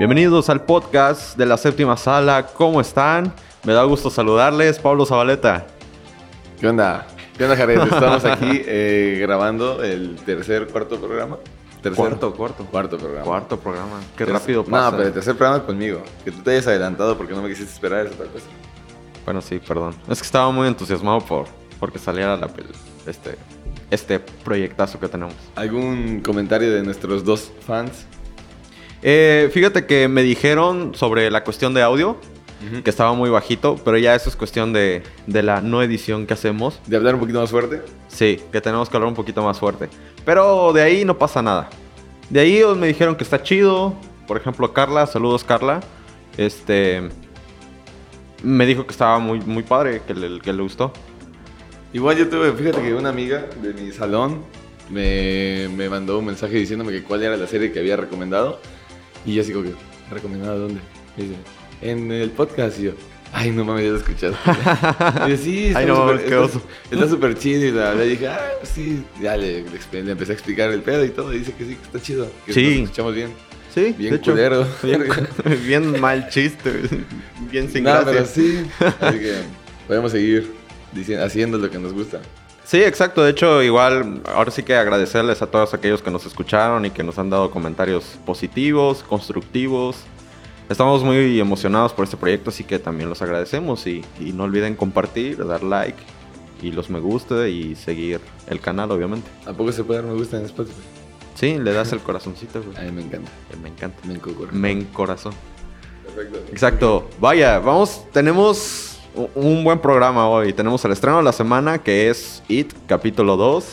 Bienvenidos al podcast de la séptima sala. ¿Cómo están? Me da gusto saludarles. Pablo Zabaleta. ¿Qué onda? ¿Qué onda, Jared? Estamos aquí eh, grabando el tercer, cuarto programa. ¿Tercer? Cuarto, cuarto. Cuarto programa. Cuarto programa. Qué rápido pasa. No, pero el tercer programa conmigo. Que tú te hayas adelantado porque no me quisiste esperar esa otra cosa. Bueno, sí, perdón. Es que estaba muy entusiasmado por porque saliera la este este proyectazo que tenemos. ¿Algún comentario de nuestros dos fans? Eh, fíjate que me dijeron sobre la cuestión de audio, que estaba muy bajito, pero ya eso es cuestión de, de la no edición que hacemos. ¿De hablar un poquito más fuerte? Sí, que tenemos que hablar un poquito más fuerte. Pero de ahí no pasa nada. De ahí me dijeron que está chido. Por ejemplo, Carla, saludos Carla. Este me dijo que estaba muy, muy padre, que le, que le gustó. Igual yo tuve, fíjate que una amiga de mi salón me, me mandó un mensaje diciéndome que cuál era la serie que había recomendado. Y yo que, ¿recomendado dónde? Y dice, en el podcast. Y yo, ay, no mames, ya lo escuchaste. y yo, sí, está Ay, no, súper- qué oso. Está súper chido. Y la, le dije, ah, sí. Ya le, le empecé a explicar el pedo y todo. Y dice que sí, que está chido. Que Sí. nos escuchamos bien. Sí, Bien de hecho, culero. Bien, bien mal chiste, bien sin No, gracia. pero sí. Así que podemos seguir diciendo, haciendo lo que nos gusta. Sí, exacto. De hecho, igual, ahora sí que agradecerles a todos aquellos que nos escucharon y que nos han dado comentarios positivos, constructivos. Estamos muy emocionados por este proyecto, así que también los agradecemos. Y, y no olviden compartir, dar like y los me gusta y seguir el canal, obviamente. ¿A poco se puede dar me gusta en Spotify? Sí, le das el corazoncito, güey. A mí me encanta. Me encanta. Me encocora. Me encorazón. Perfecto. Exacto. Vaya, vamos, tenemos un buen programa hoy. Tenemos el estreno de la semana que es It, capítulo 2.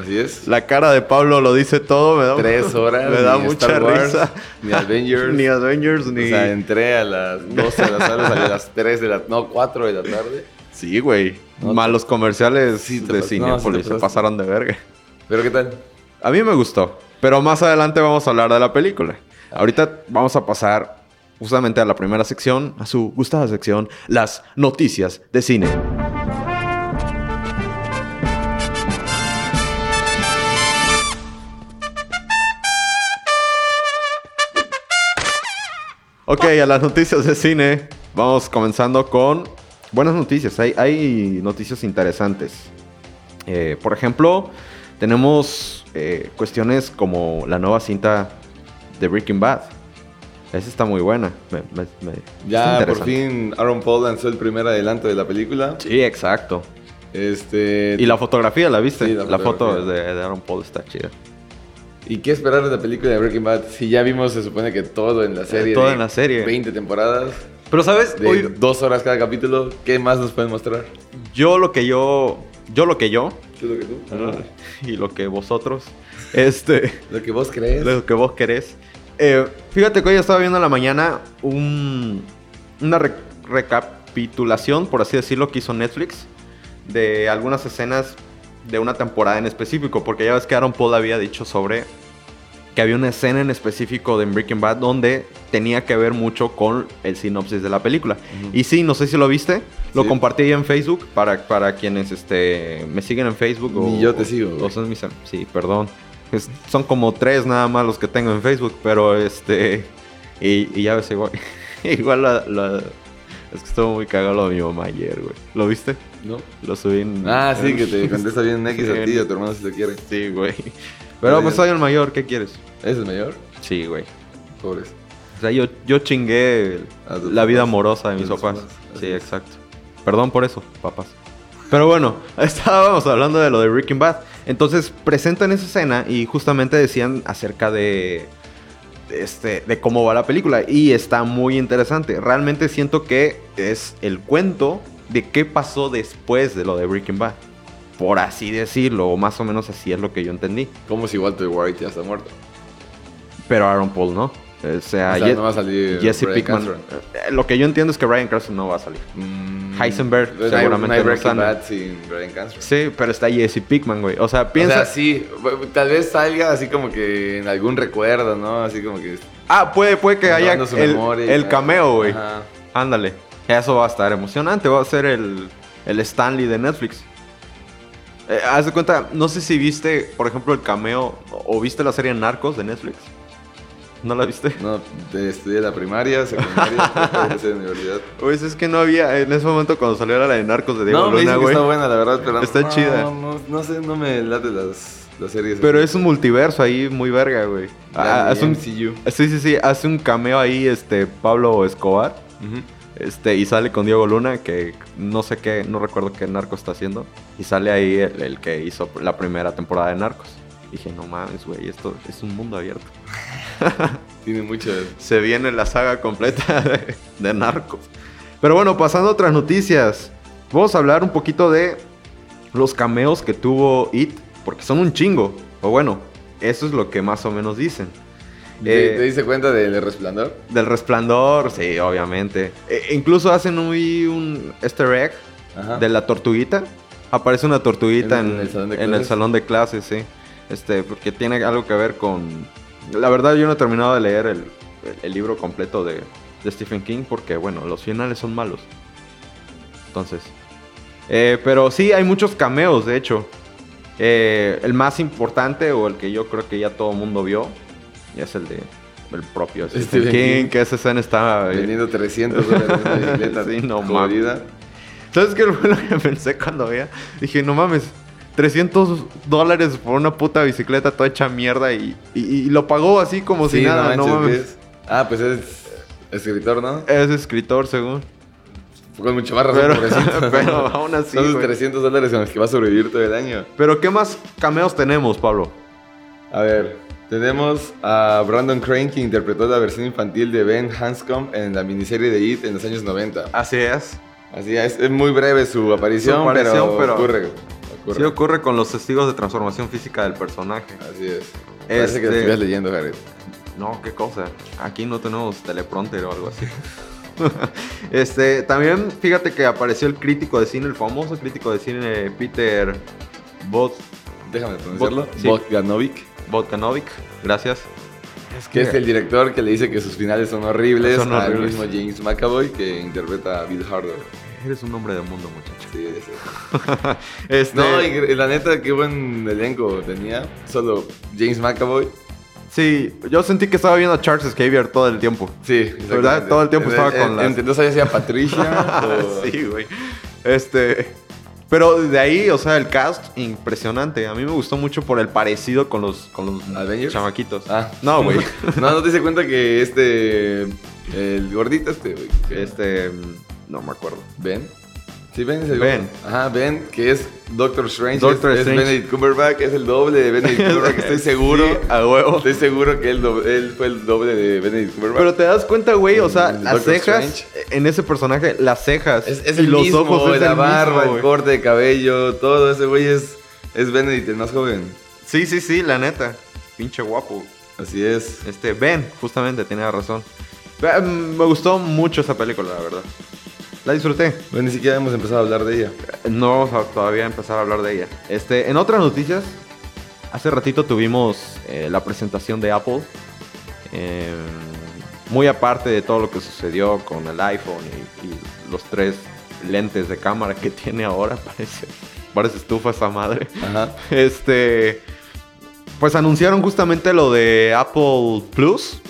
Así es. La cara de Pablo lo dice todo, me da, Tres horas. me da mucha Star Wars, risa. Ni Avengers. Ni Avengers, ni... O sea, entré a las 12 de la tarde, salí a las 3 de la... No, 4 de la tarde. Sí, güey. No, Malos comerciales Sí, de no, Cinepolis sí te se pasaron de verga. ¿Pero qué tal? A mí me gustó, pero más adelante vamos a hablar de la película. Ahorita vamos a pasar justamente a la primera sección, a su gustada sección, las noticias de cine. Ok, a las noticias de cine. Vamos comenzando con buenas noticias. Hay, hay noticias interesantes. Eh, por ejemplo, tenemos eh, cuestiones como la nueva cinta de Breaking Bad. Esa está muy buena. Me- me- me- está Ya por fin Aaron Paul lanzó el primer adelanto de la película. Sí, exacto. Este... Y la fotografía, ¿la viste? Sí, la la, foto de, de Aaron Paul está chida. ¿Y qué esperar de la película de Breaking Bad? Si ya vimos, se supone que todo en la serie. todo en la serie. 20 temporadas, Pero, ¿sabes? de Hoy- dos horas cada capítulo. ¿Qué más nos pueden mostrar? yo lo que yo... Yo lo que yo... ¿Qué es lo que tú? Y lo que vosotros... Este... Lo que vos crees. Lo que vos querés. Eh, fíjate que hoy estaba viendo en la mañana un, una re- recapitulación, por así decirlo, que hizo Netflix de algunas escenas de una temporada en específico, porque ya ves que Aaron Paul había dicho sobre que había una escena en específico de Breaking Bad donde tenía que ver mucho con el sinopsis de la película. Y sí, no sé si lo viste, lo Sí. compartí ahí en Facebook para, para quienes este, me siguen en Facebook. Ni yo te sigo, o son mis sí, perdón. Es- son como tres nada más los que tengo en Facebook, pero este... Y, y ya ves, igual, igual la, la- Es que estuvo muy cagado lo de mi mamá ayer, güey. ¿Lo viste? ¿No? Lo subí en... Ah, sí, que te contesta bien X Sí, a ti y a tu hermano si lo quiere. Sí, güey. Pero pues soy el mayor, ¿qué quieres? ¿Ese es mayor? Sí, güey. Pobres. O sea, yo, yo chingué la vida amorosa de mis papás. Sí, exacto. Perdón por eso, papás. Pero bueno, estábamos hablando de lo de Breaking Bad. Entonces presentan esa escena y justamente decían acerca de, este, de cómo va la película. Y está muy interesante. Realmente siento que es el cuento de qué pasó después de lo de Breaking Bad. Por así decirlo, o más o menos así es lo que yo entendí. Como si Walter White ya está muerto. Pero Aaron Paul no. O sea, o sea, Ye- no va a salir Jesse Pickman. Cranston. Eh, Lo que yo entiendo es que Ryan Cranston no va a salir. Mm, Heisenberg pues no hay- seguramente no no. Bad sin Cranston. Sí, pero está Jesse Pickman, güey. O sea, piensa. O sea, sí, tal vez salga así como que en algún recuerdo, ¿no? Así como que... Ah, puede, puede que haya su el, memoria cameo, güey. Ándale. Eso va a estar emocionante. Va a ser el, el Stanley de Netflix. Eh, haz de cuenta, no sé si viste, por ejemplo, el cameo o, o viste la serie Narcos de Netflix. ¿No la viste? No, estudié la primaria, secundaria, universidad. Pues es que no había, en ese momento cuando salió la de Narcos de Diego No, Luna, güey. está buena, la verdad, pero Está no, chida. No, no sé, no me late las, las series. Pero es un multiverso ahí muy verga, güey. Ah, hace un- MCU. sí, sí, sí, hace un cameo ahí, este, Pablo Escobar. Este, y sale con Diego Luna, que no sé qué, no recuerdo qué narco está haciendo. Y sale ahí el, el que hizo la primera temporada de Narcos. Dije, no mames, güey, esto es un mundo abierto. Tiene mucho. Se viene la saga completa de, de Narcos. Pero bueno, pasando a otras noticias. Vamos a hablar un poquito de los cameos que tuvo It, porque son un chingo. O bueno, eso es lo que más o menos dicen. ¿Te, Eh, te diste cuenta del resplandor? Del resplandor, sí, obviamente. E- incluso hacen muy un easter egg Ajá. de la tortuguita. Aparece una tortuguita ¿En en, el salón de en el salón de clases, sí. Este, porque tiene algo que ver con... La verdad yo no he terminado de leer el, el libro completo de, de Stephen King porque, bueno, los finales son malos. Entonces... eh, pero sí, hay muchos cameos, de hecho. Eh, el más importante o el que yo creo que ya todo el mundo vio es el de el propio Stephen, Stephen King, King. que esa escena está... eh, Vendiendo 300 dólares una bicicleta. Sí, no jodida. ¿Sabes qué fue lo que pensé cuando veía? Dije, no mames, 300 dólares por una puta bicicleta toda hecha mierda y, y- y lo pagó así como si Sí, nada, no, manches, mames. ¿qué es? Ah, pues es escritor, ¿no? Es escritor, según. Con mucho más razón, Pero, pero aún así, Son güey. 300 dólares con los que va a sobrevivir todo el año. Pero ¿qué más cameos tenemos, Pablo? A ver, tenemos a Brandon Crane que interpretó la versión infantil de Ben Hanscom en la miniserie de It en los años 90. Así es. Así es, es muy breve su aparición, Su aparición, pero, pero- ocurre. Ocurre. Sí ocurre con los testigos de transformación física del personaje. Así es. Parece que lo Este- estuvieras leyendo, Jared. No, qué cosa. Aquí no tenemos teleprompter o algo así. este, también fíjate que apareció el crítico de cine, el famoso crítico de cine Peter Bot Déjame pronunciarlo. Bot- sí. Bogdanovic, Botanovic. Gracias. que es el director que le dice que sus finales son horribles, Son al horribles. mismo James McAvoy que interpreta a Bill Harder. Eres un hombre de mundo, muchacho. Sí, sé. este, No, y la neta, qué buen elenco tenía. Solo James McAvoy. Sí, yo sentí que estaba viendo a Charles Xavier todo el tiempo. Sí, ¿Verdad? Todo el tiempo estaba en- con las- entre- No sabía si era Patricia o... sí, güey. Este. Pero de ahí, o sea, el cast impresionante. A mí me gustó mucho por el parecido con los, con los ¿Avengers? chamaquitos. Ah. No, güey. no, no te diste cuenta que este... El gordito este, güey. este. No me acuerdo. ¿Ben? Sí, Ben es el Ben. Ajá, Ben, que es Doctor Strange. Doctor es, es Strange. Benedict Cumberbatch, es el doble de Benedict Cumberbatch. Estoy seguro. Sí, a huevo. Estoy seguro que él, do- él fue el doble de Benedict Cumberbatch. Pero te das cuenta, güey, o sea, El las Doctor cejas Strange. en ese personaje, las cejas es, es y el los mismo, ojos es la el barba, mismo, el corte de cabello, todo ese güey es, es Benedict, el más joven. Sí, sí, sí, la neta. Pinche guapo. Así es. Este, Ben, justamente, tenía razón. Eh, Me gustó mucho esa película, la verdad. La disfruté. Bueno, ni siquiera hemos empezado a hablar de ella. No vamos a todavía empezar a hablar de ella. Este, en otras noticias, hace ratito tuvimos eh, la presentación de Apple. Eh, muy aparte de todo lo que sucedió con el iPhone y, y los tres lentes de cámara que tiene ahora, parece, parece estufa esa madre. Ajá. Este, pues anunciaron justamente lo de Apple Plus,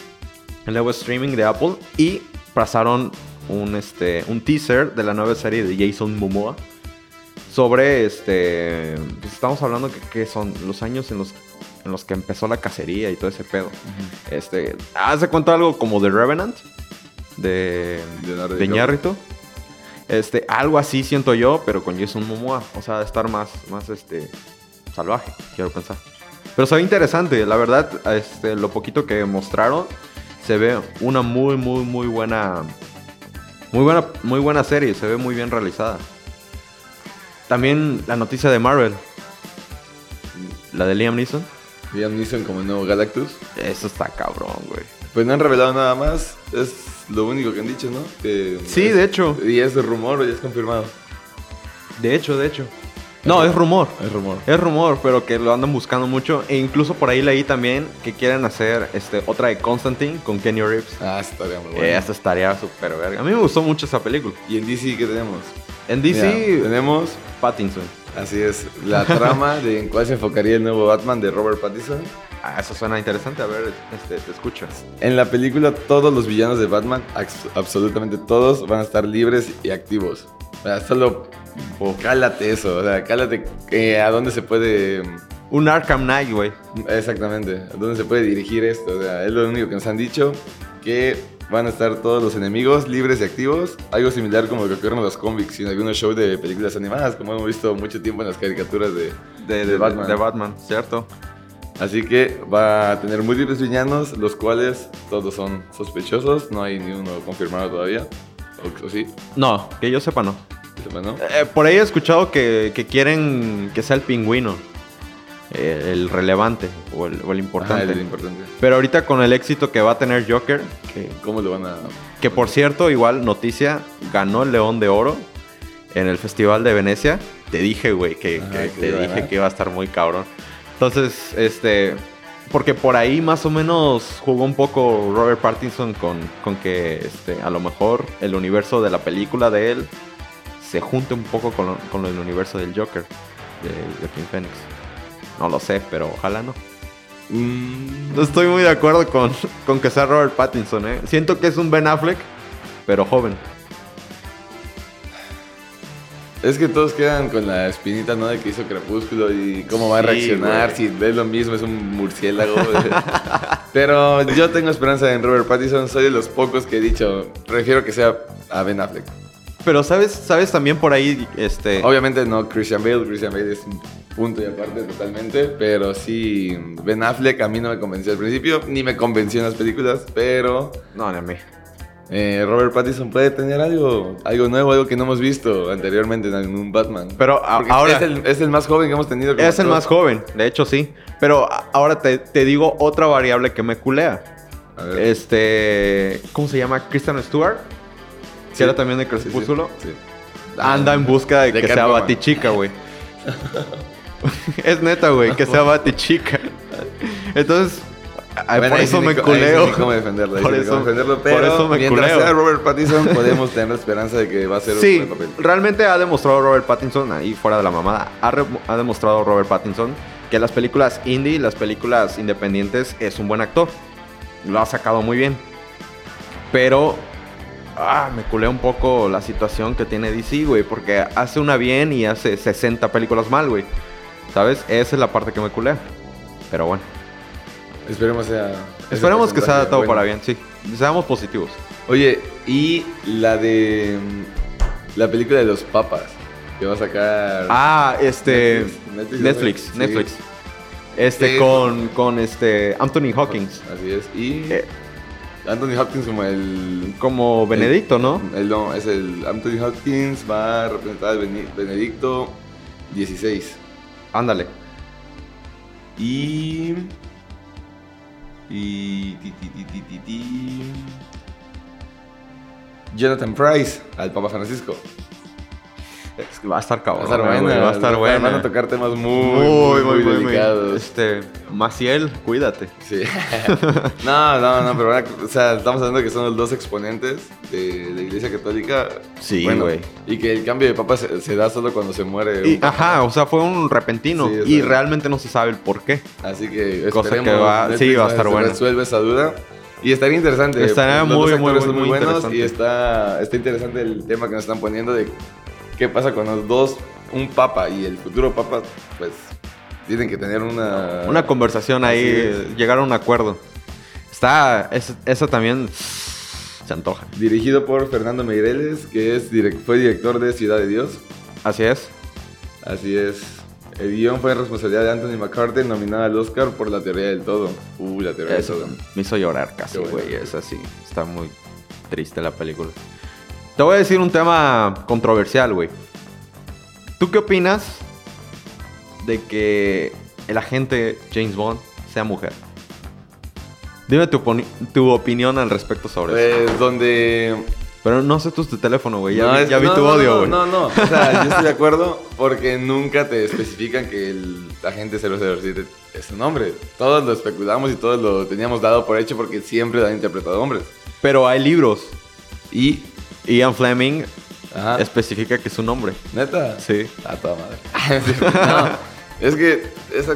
el nuevo streaming de Apple, y pasaron un, este, un teaser de la nueva serie de Jason Momoa sobre, este, pues estamos hablando que, que son los años en los, en los que empezó la cacería y todo ese pedo. Este, hace cuenta algo como The Revenant de, de. Iñárritu. Este, algo así siento yo, pero con Jason Momoa. O sea, de estar más, más este, salvaje, quiero pensar. Pero se ve interesante, la verdad, este, lo poquito que mostraron, se ve una muy, muy, muy buena, muy buena, muy buena serie, se ve muy bien realizada. También la noticia de Marvel, la de Liam Neeson, Liam Neeson como el nuevo Galactus. eso está cabrón, güey. Pues no han revelado nada más. Es lo único que han dicho, ¿no? Que Sí, es- de hecho. ¿Y es rumor o ya es confirmado? De hecho, de hecho. No, es rumor. Es rumor. Es rumor, pero que lo andan buscando mucho. E incluso por ahí leí también que quieren hacer este, otra de Constantine con Kenny Reeves. Ah, estaría muy bueno. Esa estaría súper verga. A mí me gustó mucho esa película. ¿Y en DC qué tenemos? En DC, Mira, tenemos, Pattinson. así es, la trama de en cuál se enfocaría el nuevo Batman de Robert Pattinson. Ah, eso suena interesante. A ver, este, te escucho. En la película todos los villanos de Batman, abs- absolutamente todos, van a estar libres y activos. O sea, solo cálate eso, o sea, cálate eh, a dónde se puede... Un Arkham Knight, güey. Exactamente, a dónde se puede dirigir esto. O sea, es lo único que nos han dicho, que van a estar todos los enemigos libres y activos. Algo similar como lo que ocurre en los cómics y en algunos shows de películas animadas, como hemos visto mucho tiempo en las caricaturas de, De, de Batman. de Batman, ¿cierto? Así que va a tener múltiples villanos, los cuales todos son sospechosos, no hay ni uno confirmado todavía. O, sí, No, que yo sepa no. sepa, ¿no? Eh, por ahí he escuchado que, que quieren que sea el pingüino. eh, el relevante o el, o el importante. Ajá, el importante. Pero ahorita con el éxito que va a tener Joker, que, ¿Cómo lo van a...? que por cierto, igual noticia, ganó el León de Oro en el Festival de Venecia. Te dije, güey, que, te dije que iba a estar muy cabrón. Entonces, este, porque por ahí más o menos jugó un poco Robert Pattinson con, con que este, a lo mejor el universo de la película de él se junte un poco con, con el universo del Joker de Joaquin Phoenix. No lo sé, pero ojalá no. Mm, No estoy muy de acuerdo con, con que sea Robert Pattinson, ¿eh? Siento que es un Ben Affleck, pero joven. Es que todos quedan con la espinita, ¿no? De que hizo Crepúsculo y cómo va a reaccionar, güey. si ves lo mismo, es un murciélago. Pero yo tengo esperanza en Robert Pattinson, soy de los pocos que he dicho, prefiero que sea a Ben Affleck. Pero sabes, sabes también por ahí, este... Obviamente no Christian Bale, Christian Bale es un punto y aparte totalmente, pero sí Ben Affleck a mí no me convenció al principio, ni me convenció en las películas, pero No, ni a mí. Eh, Robert Pattinson puede tener algo, algo nuevo, algo que no hemos visto anteriormente en algún Batman. Pero a- ahora... es el, es el más joven que hemos tenido. Es el más joven, de hecho sí. Pero ahora te, te digo otra variable que me culea. Este... ¿Cómo se llama? Kristen Stewart. Sí. Que era también de sí, Crepúsculo. sí. Anda en busca de, De que sea. Batichica, güey. es neta, güey, que sea Batichica. Entonces, ay, Bueno, por eso sí me sí culeo. cómo defenderlo, Por ni cómo eso- defenderlo, por pero eso me mientras culeo. sea Robert Pattinson podemos tener la esperanza de que va a ser Sí, un buen papel. realmente ha demostrado Robert Pattinson, ahí fuera de la mamada, ha, re- ha demostrado Robert Pattinson que las películas indie, las películas independientes, es un buen actor. Lo ha sacado muy bien. Pero ah, me culea un poco la situación que tiene DC, güey, porque hace una bien y hace 60 películas mal, güey. ¿Sabes? Esa es la parte que me culea. Pero bueno, Esperemos sea. esperemos que sea todo bueno. para bien, sí. Seamos positivos. Oye, y la de. mm, La película de los papas. Que va a sacar. Ah, este. Netflix, Netflix, ¿no? Netflix. Sí. Este, con, con este. Anthony Hawkins. Así es. Y. Eh. Anthony Hopkins como el. Como Benedicto, ¿no? El, no, es el. Anthony Hopkins va a representar al Benedicto 16. Ándale. Y. Y. ti, ti, ti. Jonathan Price al Papa Francisco. Va a estar Va a cabrón. estar güey, buena. Va a estar buena. Van a tocar temas muy, muy, muy, delicados. Este. Maciel, cuídate. Sí. no, no, no, pero a- o sea, estamos hablando que son los dos exponentes de la Iglesia Católica. Sí, Bueno, güey. Y que el cambio de papa se, se da solo cuando se muere. Y, ajá, o sea, fue un repentino. Sí, y realmente no se sabe el por qué. Así que Cosa que va- sí, va a estar se bueno. resuelve esa duda. Y estaría interesante. Estaría muy, muy, muy, muy buenos y está, está interesante el tema que nos están poniendo de qué pasa con los dos, un papa y el futuro papa, pues tienen que tener una... Una conversación ahí, llegar a un acuerdo. Está. es- esa también. Se antoja. Dirigido por Fernando Meireles, que es fue director de Ciudad de Dios. Así es. Así es. El guion fue responsabilidad de Anthony McCarthy, nominada al Oscar por La Teoría del Todo. Uh, La Teoría Eso del Todo. me hizo llorar casi, Qué bueno. güey. Es así. Está muy triste la película. Te voy a decir un tema controversial, güey. ¿Tú qué opinas de que el agente James Bond sea mujer? Dime tu, tu opinión al respecto sobre eso. Pues donde Pero no sé tu, teléfono, güey. Ya, No, vi, es- ya vi no, tu no, odio, güey. No, no, O sea, yo estoy de acuerdo porque nunca te especifican que el agente 007 es un hombre. Todos lo especulamos y todos lo teníamos dado por hecho porque siempre lo han interpretado hombres. Pero hay libros. Y. Ian Fleming Ajá. especifica que es un hombre. ¿Neta? Sí. A toda madre. no, es que esa.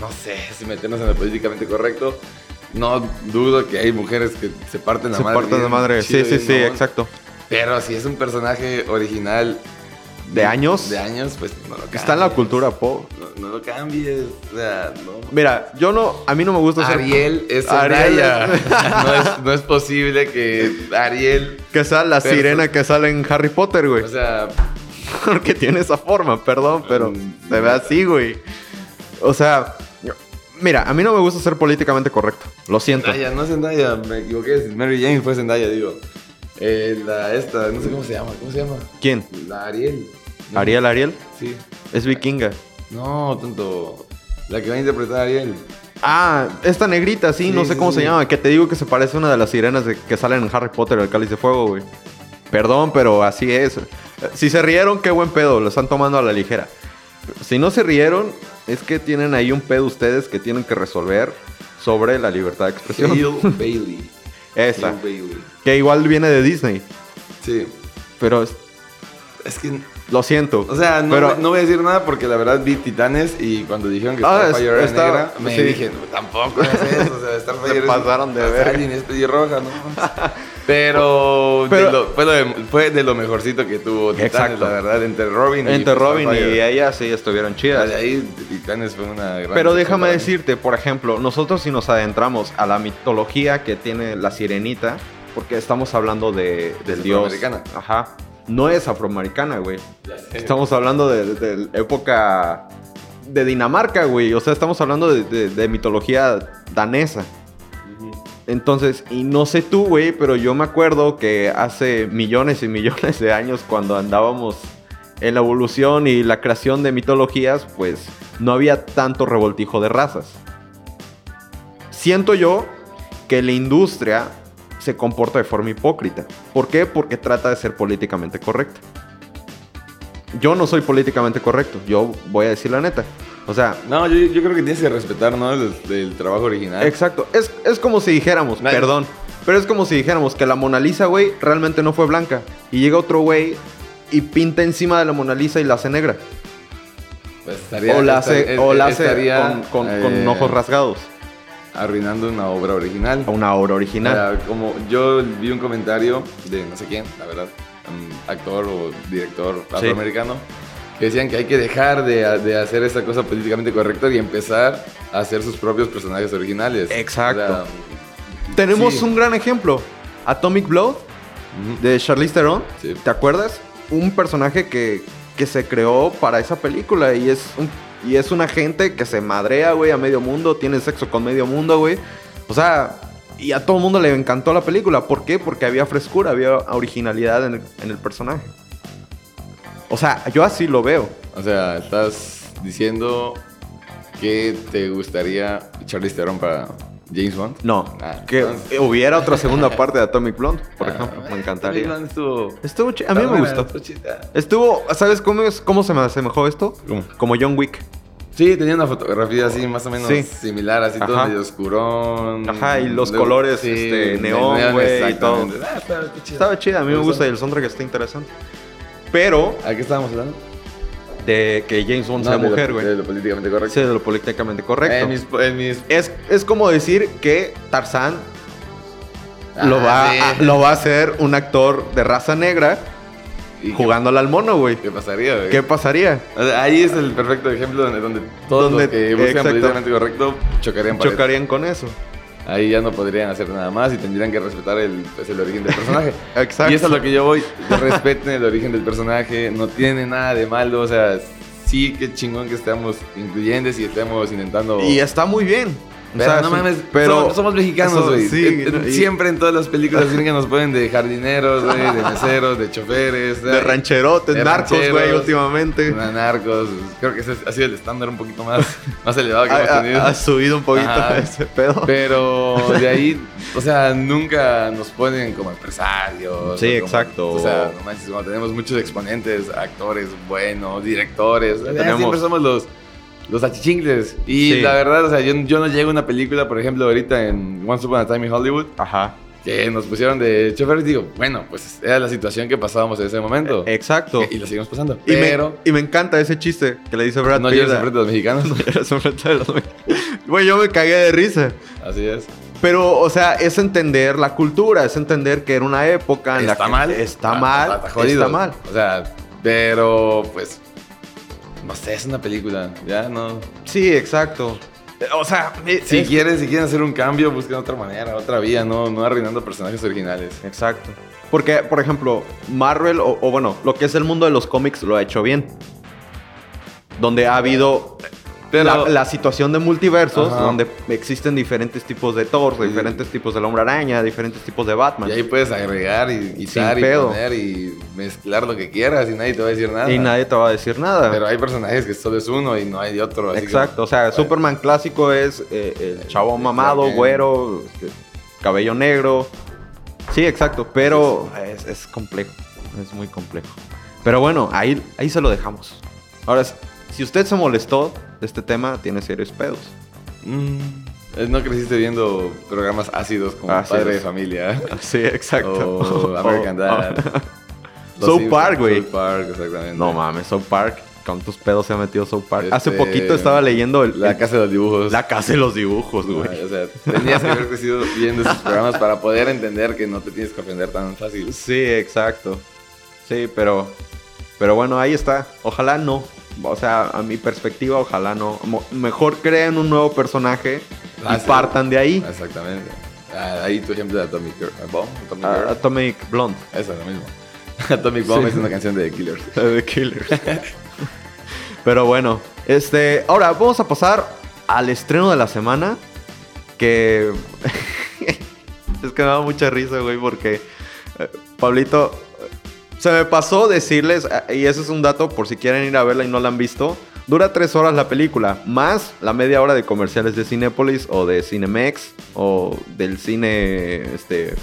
no sé si meternos en lo políticamente correcto. No dudo que hay mujeres que se parten la Se madre. parten la madre. Sí, chido, sí, sí, mamón. exacto. Pero si es un personaje original. ¿De años? De años, pues no lo cambies. Está en la cultura pop. No, no lo cambies. O sea, no. Mira, yo no, a mí no me gusta ser Ariel es Zendaya. es- no, es, no es posible que Ariel. que sea la sirena que sale en Harry Potter, güey. O sea, Porque tiene esa forma, perdón, pero Mm, se ve así, güey. O sea, mira, a mí no me gusta ser políticamente correcto. Lo siento. Zendaya, no Zendaya, me equivoqué. Mary Jane fue Zendaya, digo. Eh, la esta, no sé cómo se llama, ¿cómo se llama? ¿Quién? La Ariel. ¿No? Ariel, Ariel. Sí. Es vikinga. No, tonto. La que va a interpretar a Ariel. Ah, esta negrita, sí, Sí, no sé sí, cómo se llama. Que te digo que se parece a una de las sirenas de- que salen en Harry Potter, el cáliz de fuego, güey. Perdón, pero así es. Si se rieron, qué buen pedo, lo están tomando a la ligera. Si no se rieron, es que tienen ahí un pedo ustedes que tienen que resolver sobre la libertad de expresión. Hale Bailey. Esa. Hale Bailey. Que igual viene de Disney. Sí. Pero es- Es que, lo siento. o sea, no, pero, no voy a decir nada porque la verdad vi Titanes y cuando dijeron que Ah, es- Starfire era está- negra, me sí. dije, no, tampoco es eso. O sea, Starfire Se es- pasaron de es verga. Alien, es pelirroja, ¿no? Pero, Pero- de lo- fue, lo de, fue de lo mejorcito que tuvo Titanes, Exacto. la verdad, entre Robin y entre Robin y ella sí estuvieron chidas. De ahí Titanes fue una gran Pero déjame decirte, por ejemplo, nosotros si nos adentramos a la mitología que tiene la sirenita, porque estamos hablando de, del dios. afroamericana. Ajá. No es afroamericana, güey. Estamos hablando de, de época de Dinamarca, güey. O sea, estamos hablando de, de- de mitología danesa. Entonces, y no sé tú, güey, pero yo me acuerdo que hace millones y millones de años cuando andábamos en la evolución y la creación de mitologías, pues no había tanto revoltijo de razas. Siento yo que la industria se comporta de forma hipócrita. ¿Por qué? Porque trata de ser políticamente correcta. Yo no soy políticamente correcto, yo voy a decir la neta. O sea, No, yo, yo creo que tienes que respetar, ¿no? El, el trabajo original. Exacto. Es, es como si dijéramos, Nadie- perdón, pero es como si dijéramos que la Mona Lisa, güey, realmente no fue blanca. Y llega otro güey y pinta encima de la Mona Lisa y la hace negra. Pues estaría- o la hace, o la hace estaría, con, con- con eh, ojos rasgados. Arruinando una obra original. Una obra O original. sea, como yo vi un comentario de no sé quién, la verdad, actor o director afroamericano, que decían que hay que dejar de, de hacer esta cosa políticamente correcta y empezar a hacer sus propios personajes originales. Exacto. Tenemos sí. un gran ejemplo. Atomic Blood de Charlize Theron. Sí. ¿Te acuerdas? Un personaje que, que se creó para esa película y es un, y es un agente que se madrea, güey, a medio mundo, tiene sexo con medio mundo, güey. O sea, y a todo el mundo le encantó la película. ¿Por qué? Porque había frescura, había originalidad en el, personaje. O sea, yo así lo veo. O sea, estás diciendo que te gustaría Charlize Theron para James Bond. No, Ah, que entonces- hubiera otra segunda parte de Atomic Blonde, por Ah, ejemplo. Me encantaría. James Bond Estuvo, Estuvo chi- a mí me gustó. estuvo ¿sabes cómo, es, cómo se me asemejó esto? ¿Cómo? Como John Wick. Sí, tenía una fotografía así más o menos Sí. similar, así todo medio oscurón. Ajá, y los colores, este, el neón, güey, y todo. Ah. Estaba chida, a mí me Me gusta y el soundtrack está interesante. Pero ¿A qué estábamos hablando? De que James Bond sea No, de mujer, De güey. lo políticamente correcto. Sí, de lo políticamente correcto. En mis, en mis- Es, es como decir que Tarzán lo, Ah, va sí. a, lo va a hacer un actor de raza negra ¿Y jugándole al mono, güey. ¿Qué, pasaría, güey? ¿Qué pasaría? O sea, ahí es el perfecto ejemplo donde, donde todos Donde- los que buscan políticamente correcto chocarían. Chocarían con eso. Ahí ya no podrían hacer nada más y tendrían que respetar el, pues, el origen del personaje. Exacto. Y eso es lo que yo voy. Respeten el origen del personaje. No tiene nada de malo. O sea, sí que chingón que estemos incluyentes y estemos intentando... Y está muy bien. O Pero sea, no mames, pero somos, somos mexicanos, güey. sí, y- Siempre en todas las películas que nos ponen de jardineros, güey, de meseros, de choferes. o de rancherotes, de narcos, güey, últimamente. narcos. Creo que ese ha sido el estándar un poquito más, más elevado que hemos tenido. ha- ha subido un poquito Ajá. ese pedo. Pero de ahí, o sea, nunca nos ponen como empresarios. Sí, o como- exacto. O sea, no manches, como tenemos muchos exponentes, actores buenos, directores. o sea, Tenemos- Siempre somos los, los achichingles. Y Sí. la verdad, o sea, yo, yo no llego a una película, por ejemplo, ahorita en Once Upon a Time in Hollywood. Ajá. que nos pusieron de choferes, digo, bueno, pues era la situación que pasábamos en ese momento. Exacto. Y lo seguimos pasando. Y, Pero me, y me encanta ese chiste que le dice Brad no llores enfrente de los mexicanos. No llores enfrente de los Güey, yo me cagué de risa. Así es. Pero, o sea, es entender la cultura, es entender que era una época en la Está que mal. Está mal. Está, jodido. Está mal. O sea, pero pues. No sé, es una película. Ya no. Sí, exacto. O sea, eh, Si quieren, si quieren hacer un cambio, busquen otra manera, otra vía, no, no arruinando personajes originales. Exacto. Porque, por ejemplo, Marvel, o, o bueno, lo que es el mundo de los cómics lo ha hecho bien. Donde ha habido Pero- la, la situación de multiversos, Ajá. donde existen diferentes tipos de Thor, Sí. diferentes tipos del Hombre Araña, diferentes tipos de Batman. Y ahí puedes agregar y quitar y poner y mezclar lo que quieras y nadie te va a decir nada. Y nadie te va a decir nada. Pero hay personajes que solo es uno y no hay de otro. así Exacto, o sea, Bueno. Superman clásico es eh, el chavo mamado, güero, este, cabello negro. Sí, exacto, pero es, es complejo, es muy complejo. Pero bueno, ahí, ahí se lo dejamos. Ahora, si usted se molestó de este tema, tiene serios pedos. Mm, no creciste viendo programas ácidos como Así Padre de Familia. Sí, exacto. O American Dad. Los South Park, güey. South Park, exactamente. No mames, South Park. Con tus pedos se ha metido South Park. Hace Este, poquito estaba leyendo el- La Casa de los Dibujos. la casa de los dibujos, güey. Ay, O sea, tenías que haber crecido viendo esos programas para poder entender que no te tienes que ofender tan fácil. Sí, exacto. Sí, pero. Pero bueno, ahí está. Ojalá no. O sea, a mi perspectiva, ojalá no. Mejor creen un nuevo personaje Ah, y sí. partan de ahí. Exactamente. Ah, ahí tu ejemplo de Atomic Girl. Ah, Bomb, Atomic Girl. Atomic Blonde. Eso es lo mismo. Atomic Bomb Sí. es una canción de The Killers. The Killers. Pero bueno, este. Ahora vamos a pasar al estreno de la semana. Que. es que me da mucha risa, güey, porque. eh, Pablito. Se me pasó decirles, eh, y ese es un dato por si quieren ir a verla y no la han visto. Dura tres horas la película, más la media hora de comerciales de Cinépolis o de Cinemex o del cine. Este.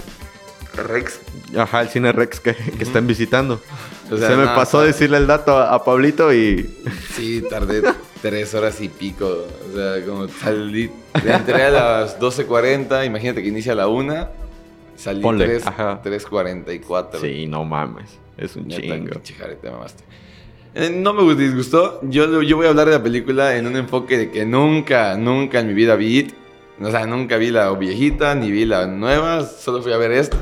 Rex. Ajá, el cine Rex que, que están visitando. O sea, Se me no, pasó decirle el dato a, a Pablito y. Sí, tardé tres horas y pico. O sea, como salí. Entré a las 12.40, imagínate que inicia a la 1. Salí Ponle, 3, ajá. 3.44. Sí, no mames. Es un Neta, chingo. pinche Jare, te mamaste. Eh, No me disgustó. Yo, yo voy a hablar de la película en un enfoque de que nunca, nunca en mi vida vi It. O sea, nunca vi la viejita, ni vi la nueva. Solo fui a ver esta.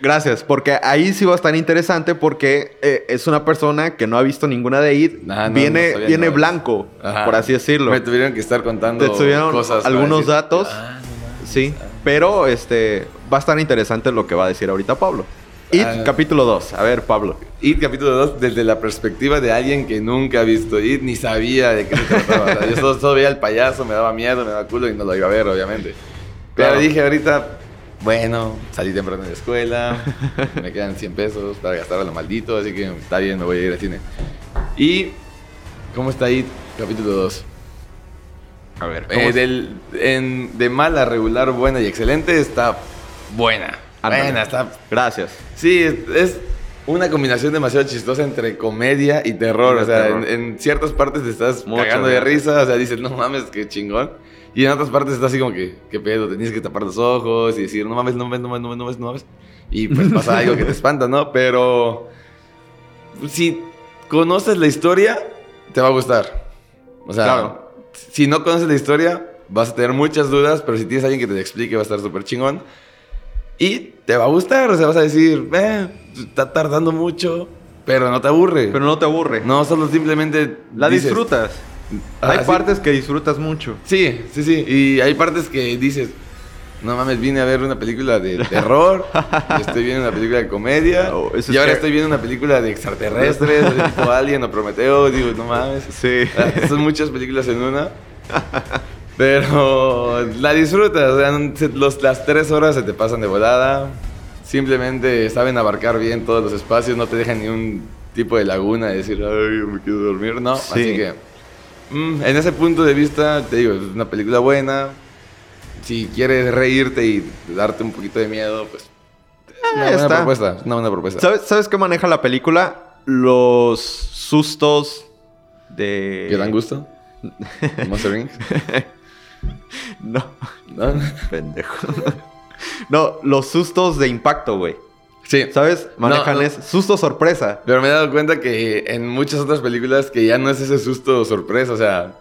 Gracias, porque ahí sí va a estar interesante porque eh, es una persona que no ha visto ninguna de IT. Ah, no, viene no viene blanco, Ajá. por así decirlo. Me tuvieron que estar contando Te tuvieron cosas. algunos decir, datos. "Ah, no mames". Sí, pero este va a estar interesante lo que va a decir ahorita Pablo. IT Ah. capítulo 2. A ver, Pablo. It capítulo 2 desde la perspectiva de alguien que nunca ha visto It ni sabía de qué se trataba. O sea, yo solo, solo veía al payaso, me daba miedo, me daba culo y no lo iba a ver, obviamente. Pero dije ahorita, bueno, salí temprano de la escuela, me quedan 100 pesos para gastar a lo maldito, así que está bien, me voy a ir al cine. ¿Y cómo está It capítulo 2? A ver, Eh, del, en- de mala, regular, buena y excelente está buena. Buena, está Gracias. Sí, es, es una combinación demasiado chistosa entre comedia y terror. O sea, terror. En, en ciertas partes te estás Mucho, cagando de risa. O sea, dices, no mames, qué chingón. Y en otras partes estás así como que, qué pedo, tenías que tapar los ojos y decir, no mames, no mames, no mames, no mames, no mames, no mames. Y pues pasa algo que te espanta, ¿no? Pero si conoces la historia, te va a gustar. O sea, Claro. si no conoces la historia, vas a tener muchas dudas, pero si tienes a alguien que te explique, va a estar súper chingón. Y te va a gustar, o sea, vas a decir, eh, está tardando mucho, pero no te aburre. Pero no te aburre. no, solo simplemente... La dices- disfrutas. Ah, Hay sí. partes que disfrutas mucho. Sí, sí, sí. Y hay partes que dices, no mames, vine a ver una película de terror, estoy viendo una película de comedia, eso y ahora que- estoy viendo una película de extraterrestres, tipo Alien o Prometeo, digo, no mames. Sí. Ah, Son muchas películas en una. Pero la disfrutas, o sea, se- los- las tres horas se te pasan de volada. Simplemente saben abarcar bien todos los espacios, no te dejan ni un tipo de laguna de decir, ay, me quiero dormir, no. Sí. Así que, mm, en ese punto de vista, te digo, es una película buena. Si quieres reírte y darte un poquito de miedo, pues es una Ah, buena está. propuesta. Es una buena propuesta. ¿Sabes, ¿Sabes qué maneja la película? Los sustos de... ¿Qué dan gusto? Monster Inc. No, ¿No? pendejo. no, los sustos de impacto, güey. Sí. ¿Sabes? Manejan No, no. es susto sorpresa. Pero me he dado cuenta que en muchas otras películas que ya no es ese susto sorpresa, o sea,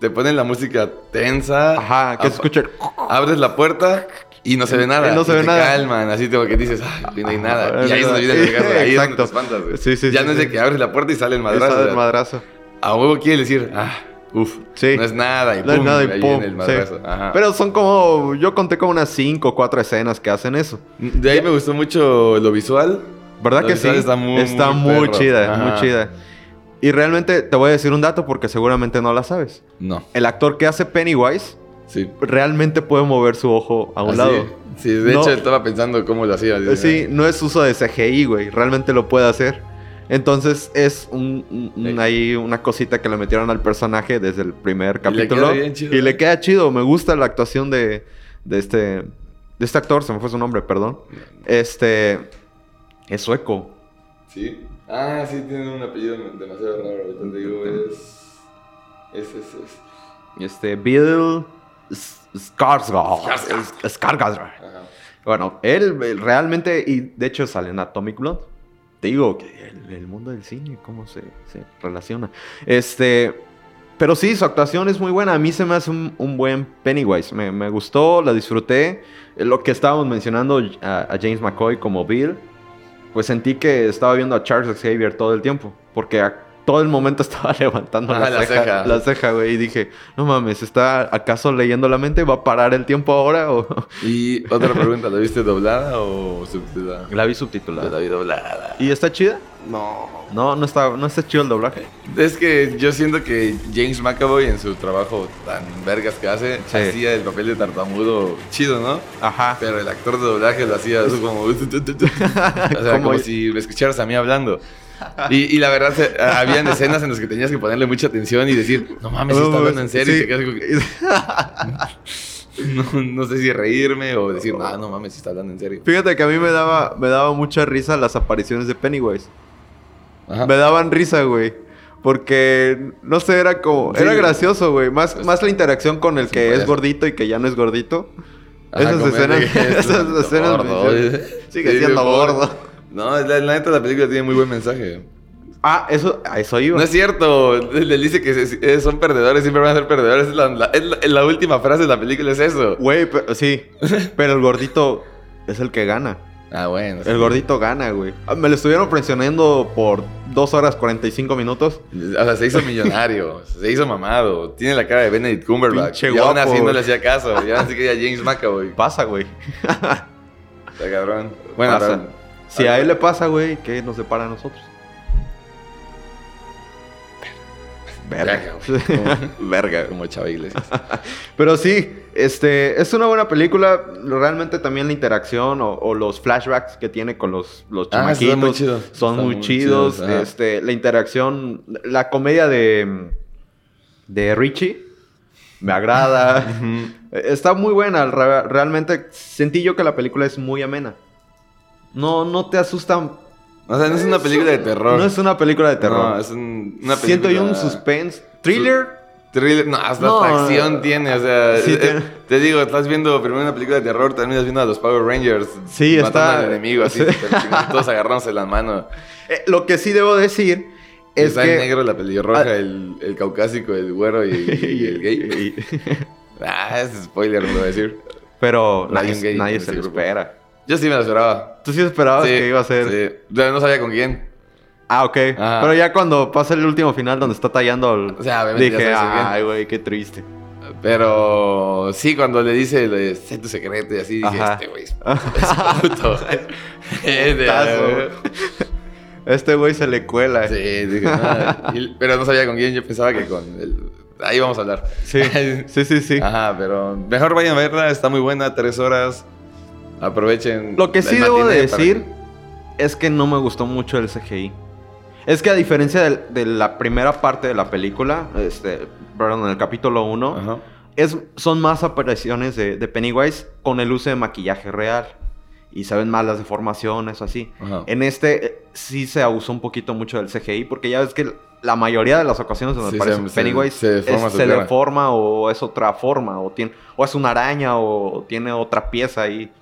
te ponen la música tensa. Ajá, que se apa- escucha. el- Abres la puerta y no se ve nada. No se Y ve te nada. calman, así como que dices, ay, no hay nada. Ah, Y ahí es donde viene el ahí es donde te Exacto. espantas, güey. Sí, sí, Ya sí, no es de que abres la puerta y sale el madrazo. Del sea, madrazo. A huevo quiere decir, ah, uff, Sí. no es nada y No es pum, nada y pum, el sí. Ajá. Pero son como. Yo conté como unas 5 o 4 escenas que hacen eso. De ahí me gustó mucho lo visual. ¿Verdad Lo que sí? visual está muy, Está muy muy chida, Ajá. muy chida. Y realmente te voy a decir un dato porque seguramente no la sabes. No, El actor que hace Pennywise sí. realmente puede mover su ojo a un ¿Ah, lado. sí? Sí, de No. hecho estaba pensando cómo lo hacía. Sí, no es uso de CGI, güey. Realmente lo puede hacer. Entonces es un, ahí una cosita que le metieron al personaje desde el primer le capítulo. queda bien chido, y le ¿eh? queda chido. Me gusta la actuación de, de este de este actor. Se me fue su nombre, perdón. Este es sueco. Sí. Ah, sí, tiene un apellido demasiado raro. Ahorita te digo, es. Es, es, es. Este Bill Skarsgård. Skarsgård. Bueno, él él realmente, y de hecho sale en Atomic Blonde. Te digo que el, mundo del cine, cómo se, se relaciona. Este, pero sí, su actuación es muy buena. A mí se me hace un, un buen Pennywise. Me, me gustó, la disfruté. Lo que estábamos mencionando a, a James McCoy como Bill, pues sentí que estaba viendo a Charles Xavier todo el tiempo. Porque todo el momento estaba levantando Ah, la, la ceja, ceja. la ceja, güey. Y dije, no mames, ¿está acaso leyendo la mente? ¿Va a parar el tiempo ahora? O... Y otra pregunta, ¿la viste doblada o subtitulada? La vi subtitulada. la vi doblada. ¿Y está chida? No. No, no está, no está chido el doblaje. Es que yo siento que James McAvoy en su trabajo tan vergas que hace, Sí. hacía el papel de tartamudo chido, ¿no? Ajá. Pero el actor de doblaje lo hacía así como... o sea, Como- como si me escucharas a mí hablando. Y, y la verdad, se- habían escenas en las que tenías que ponerle mucha atención y decir, no mames, si está hablando en serio. Y Sí. te quedas no, no sé si reírme o decir, no, no mames, si está hablando en serio. Fíjate que a mí me daba, me daba mucha risa las apariciones de Pennywise. Ajá. Me daban risa, güey. Porque, no sé, era como... Sí. Era gracioso, güey. Más, Pues, más la interacción con el sí, que es gordito y que ya no es gordito. Ajá, esas escenas... esas escenas... gordo, me- güey. sigue siendo gordo. No, la, la neta la película tiene muy buen mensaje. Ah, eso... A eso iba. No es cierto. Le dice que se- son perdedores, siempre van a ser perdedores. Es la, la- es la- la última frase de la película es eso. Güey, pero- sí. Pero el gordito es el que gana. Ah, bueno. sí. El gordito gana, güey. Ah, Me lo estuvieron presionando por 2 horas 45 minutos. O sea, se hizo millonario, se hizo mamado. Tiene la cara de Benedict Cumberbatch. Pinche y aún así no le hacía caso. Y aún así quería James McAvoy. Pasa, güey. Está cabrón. Bueno, Pasa. Si a él le pasa, güey, ¿qué nos separa a nosotros? Verga. Como- Verga. como Chava Iglesias. Pero sí, este, es una buena película. Realmente también la interacción o, o los flashbacks que tiene con los, los Ah, chamaquitos muy son muy, muy chidos. chidos, este, la interacción, la comedia de, de Richie me agrada. Está muy buena. Re- Realmente sentí yo que la película es muy amena. No, no te asustan. O sea, no es una película de terror. No es una película de terror. No, es un- una película... Siento yo un suspense. Thriller. Thriller, no, hasta No, acción tiene, o sea, sí eh, te digo, estás viendo primero una película de terror, terminas viendo a los Power Rangers Sí, matando está- al enemigo, así, sí. todos agarrándose las manos. Eh, lo que sí debo decir es está que... el negro, la pelirroja, Ah. el, el caucásico, el güero y, y el gay. ah, es spoiler, me lo voy a decir. Pero nadie, gay nadie se lo espera. Yo sí me lo esperaba. ¿Tú sí esperabas Sí, que iba a ser? Sí, Yo no sabía con quién. Ah, ok. Ajá. Pero ya cuando pasa el último final donde está tallando el... O sea, Dije, ay, güey, qué triste. Pero sí, cuando le dice, sé tu secreto y así, dije, Ajá. este güey es, puto. Es de- Putazo. Este güey se le cuela. Sí, dije, "Ah", y- pero no sabía con quién, yo pensaba que con el... Ahí vamos a hablar. Sí, sí, sí, sí. Ajá, pero mejor vayan a verla, está muy buena, tres horas. Aprovechen. Lo que sí debo de para decir es que no me gustó mucho el CGI. Es que a diferencia de, la primera parte de la película, este, perdón, en el capítulo 1, que- Ajá. es, son más apariciones de, de Pennywise con el uso de maquillaje real. Y se ven más las deformaciones o así. Ajá. En este eh, sí se abusó un poquito mucho del CGI, porque ya ves que la mayoría de las ocasiones donde Sí, aparece se- se- Pennywise se deforma es- se deforma o es otra forma, o, tiene, o es una araña o tiene otra pieza ahí.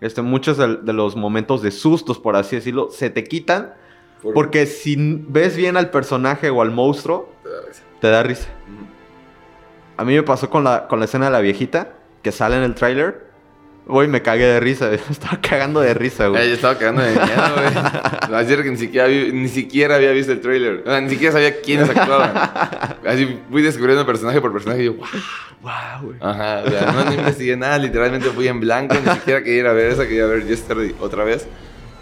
Este, muchos de, de los momentos de sustos, por así decirlo, se te quitan. Por- Porque si ves bien al personaje o al monstruo, Te da risa. te da risa. Ujú. A mí me pasó con la, con la escena de la viejita, que sale en el tráiler. Güey, me cagué de risa. Estaba cagando de risa, güey. yo estaba cagando de miedo, güey. Ayer que ni siquiera, vi- ni siquiera había visto el trailer. O sea, ni siquiera sabía quiénes actuaban. Así fui descubriendo personaje por personaje y yo, wow. Wow, güey. Ajá, o sea, no, no investigué nada, literalmente fui en blanco, ni siquiera quería ir a ver esa, quería ver Yesterday otra vez.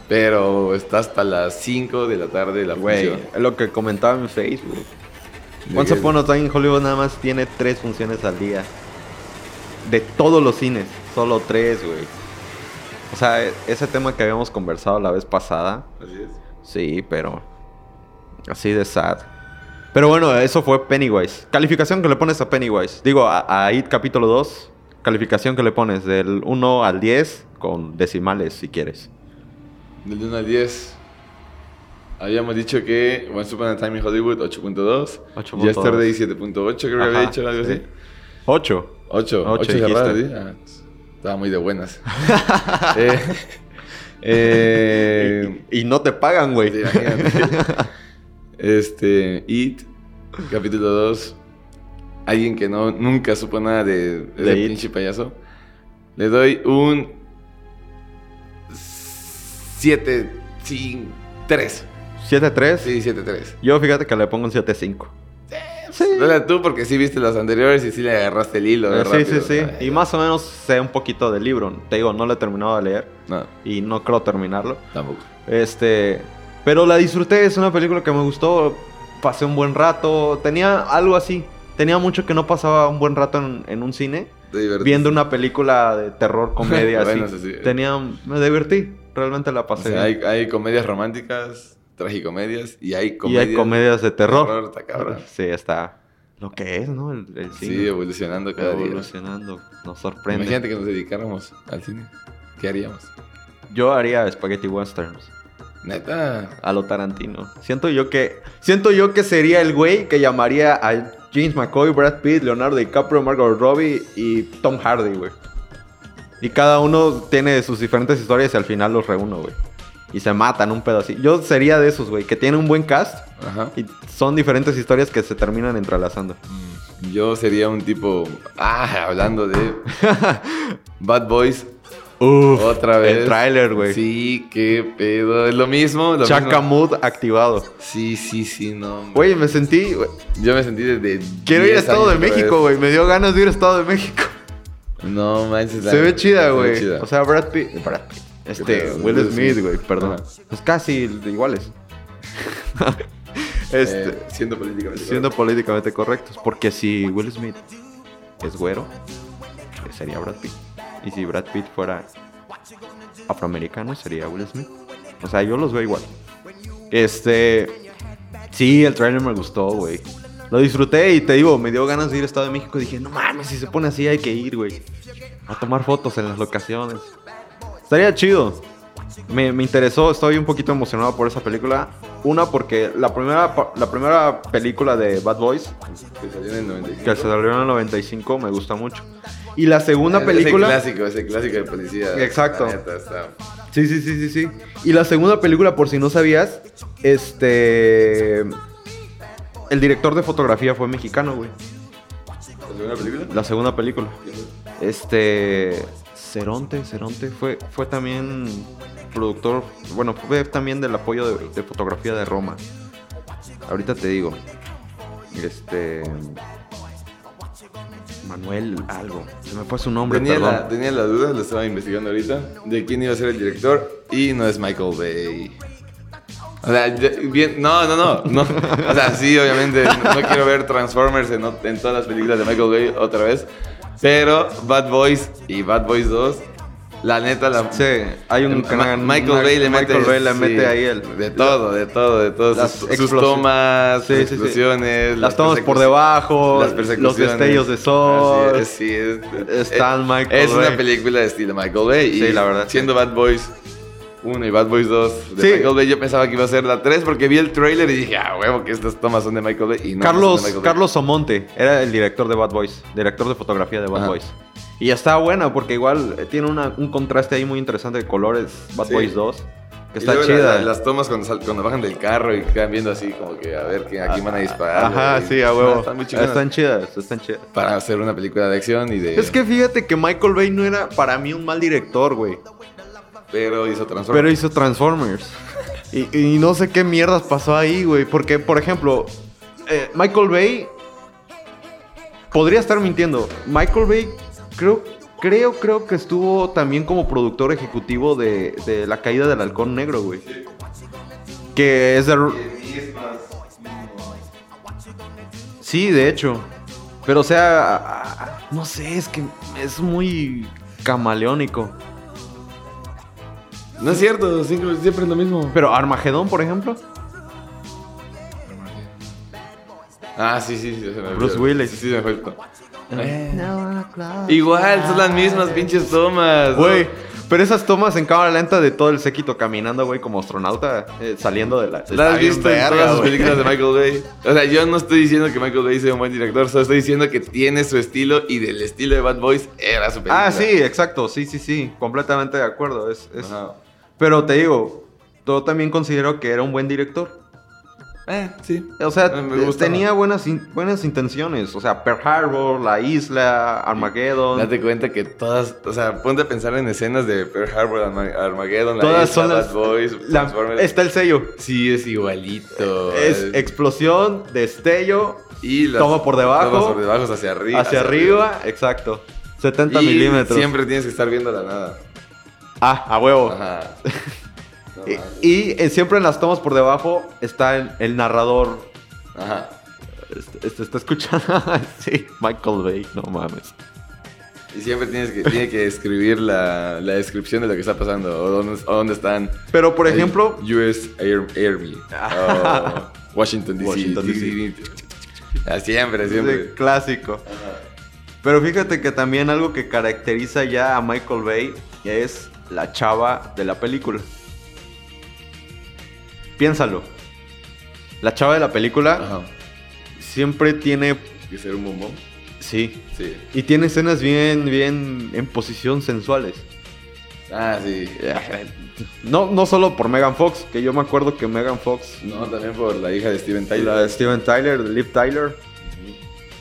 Pero está hasta las 5 de la tarde la Güey, es lo que comentaba en Facebook. Once Upon a Time in Hollywood nada más tiene tres funciones al día. De todos los cines, solo tres, güey. O sea, e- ese tema que habíamos conversado la vez pasada, Así es. sí, pero así de sad. Pero bueno, eso fue Pennywise. Calificación que le pones a Pennywise. Digo, a, a It capítulo 2, calificación que le pones del 1 al 10 con decimales si quieres. Del 1 al 10. Habíamos dicho que Once Upon a Time in Hollywood 8.2. 8.2. Yesterday 7.8, creo que había Ajá, dicho algo sí. así. 8. 8. Ocho 8 cerradas, ¿sí? Ah, estaba muy de buenas. eh, eh, Y, y no te pagan, güey. Este, It, capítulo 2. Alguien que no, nunca supo nada de, de De ese pinche payaso. Le doy un 7, 5, 3. 7-3. Sí, 7, 3. Yo fíjate que le pongo un 7-5. Sí. Dale tú porque sí viste los anteriores y sí le agarraste el hilo. Eh, sí, sí, rápido. sí. Ay, Y más o menos sé un poquito del libro. Te digo, no lo he terminado de leer No, y no creo terminarlo. tampoco. Este, pero la disfruté, es una película que me gustó. Pasé un buen rato. Tenía algo así. Tenía mucho que no pasaba un buen rato en, en un cine viendo una película de terror, comedia así. Bueno, sí, sí. Tenía, me divertí. Realmente la O pasé. sea, hay, hay comedias románticas, tragicomedias y hay y comedias. hay comedias de terror. terror, está cabrón. Sí, está lo que es, ¿no? El, el Sí, cine. evolucionando cada día. evolucionando. Nos sorprende. Imagínate que nos dedicáramos al cine. ¿Qué haríamos? Yo haría spaghetti westerns. Neta. A lo Tarantino. Siento yo que. Siento yo que sería el güey que llamaría a James McCoy, Brad Pitt, Leonardo DiCaprio, Margot Robbie y Tom Hardy, güey. Y cada uno tiene sus diferentes historias y al final los reúno, güey. Y se matan un pedo así. Yo sería de esos, güey, que tiene un buen cast Ajá. y son diferentes historias que se terminan entrelazando. Yo sería un tipo. Ah, hablando de. Bad Boys. Uf, Otra vez. El tráiler, güey. Sí, qué pedo. Es lo mismo. Lo mismo. Mood activado. Sí, sí, sí, no. Güey, me sentí. Yo me sentí desde. Quiero ir a 10 Estado de México, güey. Me dio ganas de ir a Estado de México. No manches. Se ve chida, güey. O sea, Brad Pitt. Brad Pitt. Este? Will Smith, güey, perdón. Pues casi iguales. este, Eh, siendo políticamente. siendo políticamente correctos. Porque si Will Smith es güero, eh, sería Brad Pitt. Y si Brad Pitt fuera afroamericano, sería Will Smith. O sea, yo los veo igual. Este. Sí, el trailer me gustó, güey. Lo disfruté y te digo, me dio ganas de ir a Estado de México. Dije, no mames, si se pone así hay que ir, güey. A tomar fotos en las locaciones. Estaría chido. Me, me interesó, estoy un poquito emocionado por esa película. Una, porque la primera, la primera película de Bad Boys, Que salió en el 95. que se salió en el 95, me gusta mucho. Y la segunda Es- película... Ese clásico, ese clásico de policía. Exacto. La neta, está- Sí, sí, sí, sí, sí. Y la segunda película, por si no sabías, este... El director de fotografía fue mexicano, güey. ¿La segunda película? La segunda película. Este... Ceronte, Ceronte fue, fue también productor, bueno, fue también del apoyo de, de fotografía de Roma. Ahorita te digo. Este... Manuel algo. Se me fue su nombre, Tenía perdón. la, tenía la duda, lo estaba investigando ahorita, de quién iba a ser el director y no es Michael Bay. O sea, bien, no, no, no, no. O sea, sí, obviamente, no, no quiero ver Transformers en, en todas las películas de Michael Bay otra vez. Pero Bad Boys y Bad Boys 2, la neta, la, Sí, hay un Ma- Michael una- Bay le mete, Michael Bay le sí, mete ahí el de todo, de todo, de todo. Las sus, sus tomas, Sí, sus sí, sí. explosiones, las tomas por debajo, las los destellos de sol. Es, sí, es, Está el Michael es Bay. una película de estilo Michael Bay. Sí, y la verdad, Siendo Bad Boys 1 y Bad Boys 2 de Sí. Michael Bay, yo pensaba que iba a ser la 3 porque vi el trailer y dije, ah, huevo, que estas tomas son de Michael Bay. Y no, no Carlos, de Michael. Carlos Omonte era el director de Bad Boys, director de fotografía de Bad Ajá. Boys. Y está buena porque igual eh, tiene una- un contraste ahí muy interesante de colores. Bad Sí. Boys 2. Que está chida. la- las tomas cuando, sal- cuando bajan del carro y quedan viendo así como que a ver que aquí van a disparar. Ajá, sí, a huevo. Están muy chingonas. Están chidas, están chidas. Para hacer una película de acción y de... Es que fíjate que Michael Bay no era para mí un mal director, güey. Pero hizo Pero Transformers. hizo Transformers. Y, no sé qué mierdas pasó ahí, güey. Porque, por ejemplo, eh, Michael Bay. Podría estar mintiendo. Michael Bay, creo, creo, creo que estuvo también como productor ejecutivo de, de La caída del halcón negro, güey. Que es de. Sí, de hecho. Pero, o sea, no sé, es que es muy camaleónico. No es cierto, siempre, siempre es lo mismo. Pero Armagedón, por ejemplo. Ah, sí, sí, sí. se me Bruce. Willis. Sí, sí, me fue. Igual, son las mismas pinches tomas. ¿no? Güey, pero esas tomas en cámara lenta de todo el séquito caminando, güey, como astronauta, eh, saliendo de la... ¿La has visto en verga, todas sus güey. películas de Michael Bay? O sea, yo no estoy diciendo que Michael Bay sea un buen director, solo estoy diciendo que tiene su estilo y del estilo de Bad Boys era su película. Ah, sí, exacto, sí, sí, sí, completamente de acuerdo. Es, es- Ajá. Pero te digo, yo también considero que era un buen director. Eh, sí. O sea, me tenía buenas, in- buenas intenciones. O sea, Pearl Harbor, La Isla, Armageddon. Date cuenta que todas, o sea, ponte a pensar en escenas de Pearl Harbor, Arma- Armageddon, la Todas isla, son Bad las... Boys, la- Transformers. está el sello. Sí, es igualito. Es explosión, destello, y las toma por debajo, tomas por debajo hacia arriba. hacia arriba, exacto. 70 Y milímetros. Siempre tienes que estar viendo la nada. Ah, a huevo. Ajá. No Y, eh, siempre en las tomas por debajo está el, el narrador. Ajá. Este, este está escuchando. sí, Michael Bay, no mames. Y siempre tienes que, tiene que escribir la, la descripción de lo que está pasando o dónde, o dónde están. Pero por ejemplo, US Air, Army. o Washington DC. Washington, D.C.. Ah, siempre, siempre. de clásico. Pero fíjate que también algo que caracteriza ya a Michael Bay es la chava de la película. Piénsalo. La chava de la película Ajá. siempre tiene. ¿Que ser un bombón? Sí. Sí. Y tiene escenas bien, bien en posición sensuales. Ah, sí. No, no solo por Megan Fox, que yo me acuerdo que Megan Fox, No, también por la hija de Steven Tyler. la de Steven Tyler, de Liv Tyler,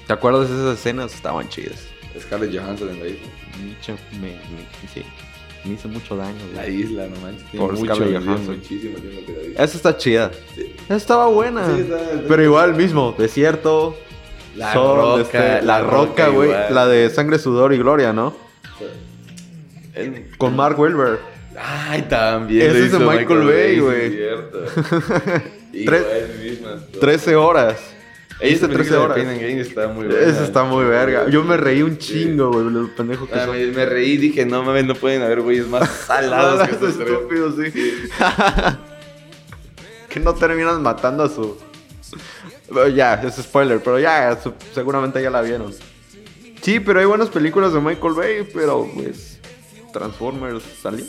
¿te acuerdas de esas escenas? Estaban chidas. Scarlett Johansson en la isla. Sí, me hizo mucho daño. güey. La isla, no manches. Tiene Por mucho, Scarlett Johansson. muchísimo. Esa está chida. Sí. Esa estaba buena. Sí, está- está- Pero igual mismo, desierto. La sol, Roca, este, la La roca, güey. La de sangre, sudor y gloria, ¿no? El- Con Mark Wahlberg. Ay, también. Ese es de hizo Michael Bay, güey. cierto. Tres- Igual, mismas. 13 horas. Esa Hice 13 película de horas. Pain and Gain está muy buena. Esa está muy verga. Yo me reí un chingo, güey, los pendejos que Ah, son. me, me reí y dije, no mames, no pueden haber güeyes más salados que estos estúpidos, sí. que no terminan matando a su. Ya, es spoiler, pero ya, su- seguramente ya la vieron. Sí, pero hay buenas películas de Michael Bay, pero pues. Transformers salió.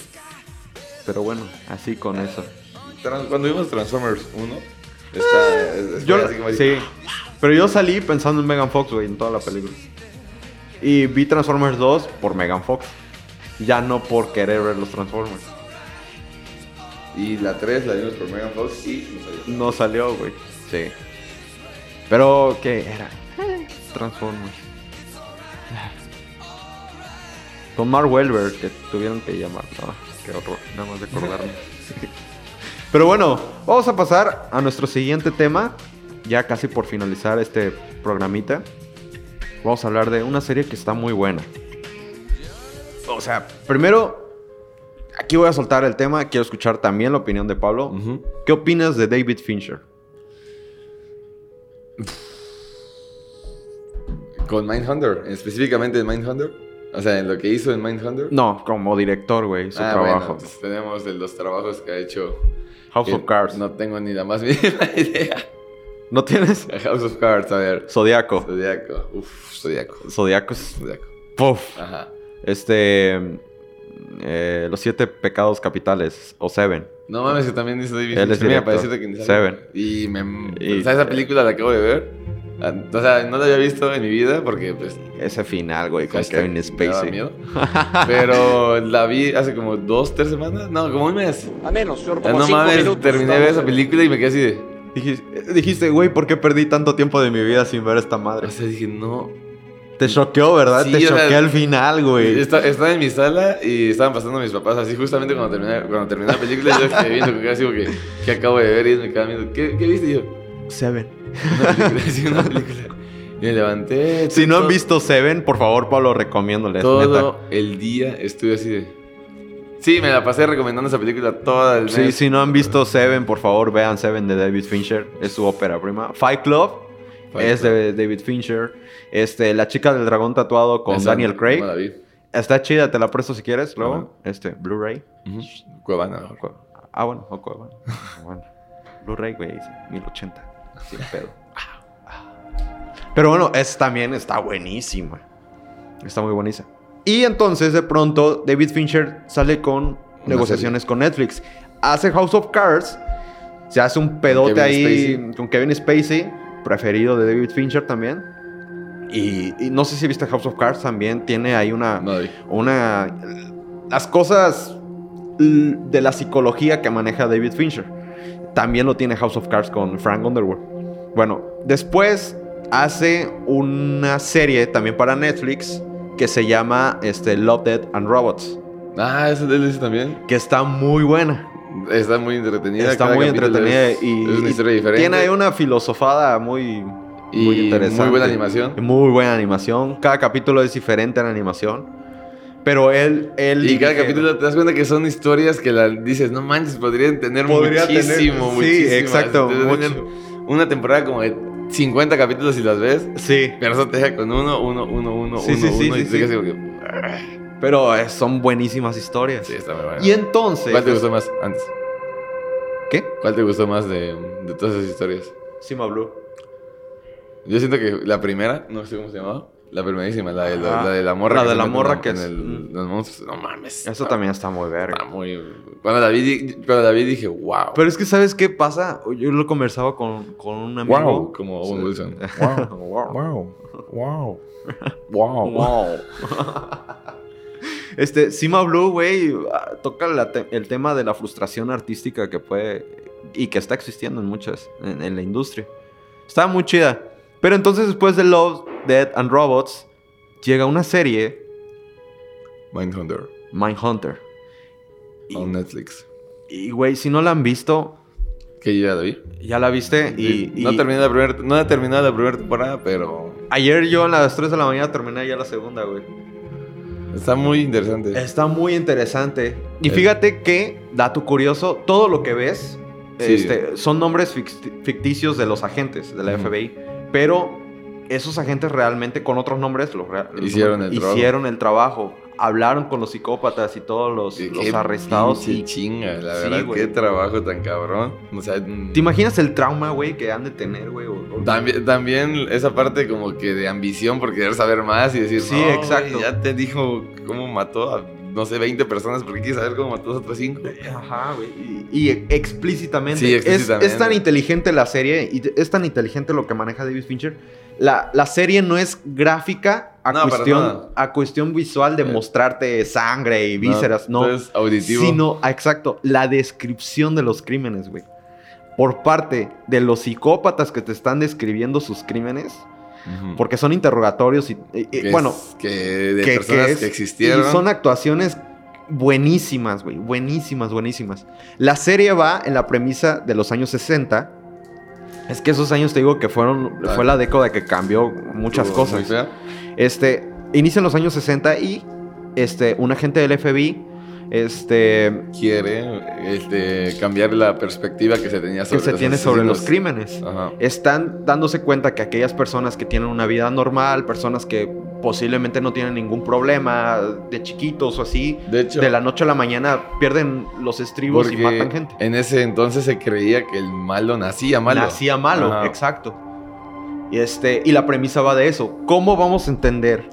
Pero bueno, así con eso. Trans- Cuando vimos Transformers 1, está, es- es- Yo, así como sí, pero yo salí pensando en Megan Fox, güey, en toda la película. Y vi Transformers 2 por Megan Fox. Ya no por querer ver los Transformers. Y la 3 la vimos por Megan Fox y no salió. No salió, güey. Sí. Pero, ¿qué era? Transformers. Con Mark Wahlberg, que tuvieron que llamar. No, qué horror, nada más de acordarme. Pero bueno, vamos a pasar a nuestro siguiente tema. Ya casi por finalizar este programita. Vamos a hablar de una serie que está muy buena. O sea, primero, aquí voy a soltar el tema. Quiero escuchar también la opinión de Pablo. ¿Qué opinas de David Fincher? Con Mindhunter, específicamente en Mindhunter. O sea, en lo que hizo en Mindhunter. No, como director, güey, su Ah, trabajo. bueno, entonces tenemos de los trabajos que ha hecho. House of Cards. No tengo ni la más mínima idea. ¿No tienes? House of Cards, a ver. Zodiaco. Zodiaco. Uf, Zodiaco. Zodiaco es... Zodiaco. Puff. Ajá. Este... eh, los siete pecados capitales. O Seven. No mames, que también hizo David Él es Fincher. Mira, director. para decirte que ni sabe. Seven. Y me... Y- sea, esa película la acabo de ver. Ah, O sea, no la había visto en mi vida porque, pues, Ese final, güey, con hashtag Kevin me daba Spacey. miedo. Pero la vi hace como dos, tres semanas. No, como un mes. A menos, señor, Ya como no cinco mames, minutos. terminé de ver esa película y me quedé así de. Dijiste, dijiste, güey, ¿por qué perdí tanto tiempo de mi vida sin ver esta madre? O sea, dije, no. Te choqueó, ¿verdad? Sí, Te sea, choqué al final, güey. Estaba en mi sala y estaban pasando mis papás así justamente cuando terminé, cuando terminé la película yo estoy viendo que casi que, que acabo de ver y me quedaban viendo ¿qué, qué viste? Y yo Seven. una película, sí, una película y me levanté Si no han visto Seven, por favor, Pablo, recomiéndoles. todo el día estuve así de sí, me la pasé recomendando esa película toda el neta. Sí, mes si no han visto Seven, por favor, vean Seven de David Fincher. Es su ópera prima. Fight Club Fight es de David Fincher. Este, La chica del dragón tatuado con Esa Daniel Craig. Está chida, te la presto si quieres, luego. Ajá. Este, Blu-ray. Ujú. Cuevana Cu- Ah, bueno, o cu- bueno. Blu-ray, güey, dice, 1080. Sin pedo. Pero bueno, es también está buenísima. Está muy buenísima. Y entonces, de pronto, David Fincher sale con negociaciones con Netflix. Hace House of Cards. Se hace un pedote Kevin ahí Spacey. con Kevin Spacey, preferido de David Fincher también. Y, y no sé si viste House of Cards también. Tiene ahí una una las cosas de la psicología que maneja David Fincher. También lo tiene House of Cards con Frank Underwood. Bueno, después hace una serie también para Netflix que se llama este, Love, Dead and Robots, ah, eso de dice también que está muy buena. está muy entretenida Está cada muy entretenida es, y, es una y historia diferente tiene ahí una filosofada muy, y muy interesante. muy buena animación Muy buena animación. Cada capítulo es diferente en animación. Pero él... él Y cada capítulo te das cuenta que son historias que la, dices, no manches, podrían tener Podría tener- muchísimo, sí, muchísimas. exacto, mucho. Una temporada como de 50 capítulos y las ves, Sí. pero eso te deja con uno, uno, uno, uno, Sí, uno, sí, sí, uno, y sí, te sí. quedas como que... Pero eh, son buenísimas historias. Sí, está muy bueno. Y entonces... ¿Cuál te gustó más antes? ¿Qué? ¿Cuál te gustó más de, de todas esas historias? Cima Blue. Yo siento que la primera, no sé cómo se llamaba, la primerísima, la de la, la, de la morra. la que de la morra que en es- el- mm. los monstruos, no mames. Eso está- también está muy Está verga. muy... Cuando la vi, cuando la vi dije, wow. Pero es que, ¿sabes qué pasa? Yo lo conversaba con, con un amigo. Wow, como Owen Sí. Wilson. Wow. Wow. Wow. Wow. Wow. este, Cima Blue, güey, ah, toca la te- el tema de la frustración artística que puede y que está existiendo en muchas, en, en la industria. Está muy chida. Pero entonces después de Love, Dead and Robots, llega una serie, Mindhunter. Mindhunter. Y, On Netflix. y, güey, si no la han visto, Que yo ya la vi. ya la viste y... no, y- terminé la primera, no he terminado la primera temporada, pero Ayer yo a las 3 de la mañana terminé ya la segunda, güey. está muy interesante. Está muy interesante. Y fíjate que, dato curioso, todo lo que ves Sí. este, son nombres fict- ficticios de los agentes de la. FBI. Pero esos agentes realmente con otros nombres los Hicieron el trabajo. hicieron el trabajo. Hablaron con los psicópatas y todos los, Qué- los qué arrestados. Y, chinga, la Sí, verdad, güey. qué trabajo tan cabrón. O sea, mm, ¿Te imaginas el trauma, güey, que han de tener, güey? O- o- También, también esa parte como que de ambición por querer saber más y decir, Sí, "No, güey, exacto. ya te dijo cómo mató a, no sé, 20 personas, ¿por qué quieres saber cómo mató a otras 5? Ajá, güey. Y, y explícitamente. Sí, Es- explícitamente. Es, tan inteligente la serie y es tan inteligente lo que maneja David Fincher. La, la serie no es gráfica a, No, cuestión, a cuestión visual de Eh. mostrarte sangre y vísceras, no. Es auditivo. sino, exacto, la descripción de los crímenes, güey. Por parte de los psicópatas que te están describiendo sus crímenes, porque son interrogatorios y, y- Que bueno, es- que de que- personas que existieron. Y son actuaciones buenísimas, güey. Buenísimas, buenísimas. La serie va en la premisa de los años 60. Es que esos años te digo que fueron. Fue la década que cambió muchas cosas. Este. Inicia en los años 60 y. Este. Un agente del FBI. Este. Quiere este, cambiar la perspectiva que se tenía sobre Que se los tiene sobre los crímenes. Ajá. Están dándose cuenta que aquellas personas que tienen una vida normal, personas que posiblemente no tienen ningún problema de chiquitos o así, De hecho, de la noche a la mañana pierden los estribos y matan gente. en ese entonces se creía que el malo nacía malo. Nacía malo, Ajá. exacto. Y, este, y la premisa va de eso. ¿Cómo vamos a entender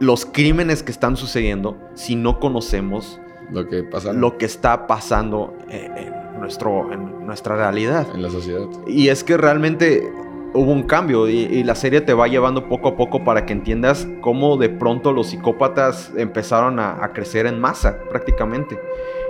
los crímenes que están sucediendo si no conocemos Lo que pasa lo que está pasando en, en nuestro, en nuestra realidad? en la sociedad. Y es que realmente hubo un cambio y, y la serie te va llevando poco a poco para que entiendas cómo de pronto los psicópatas empezaron a, a crecer en masa prácticamente.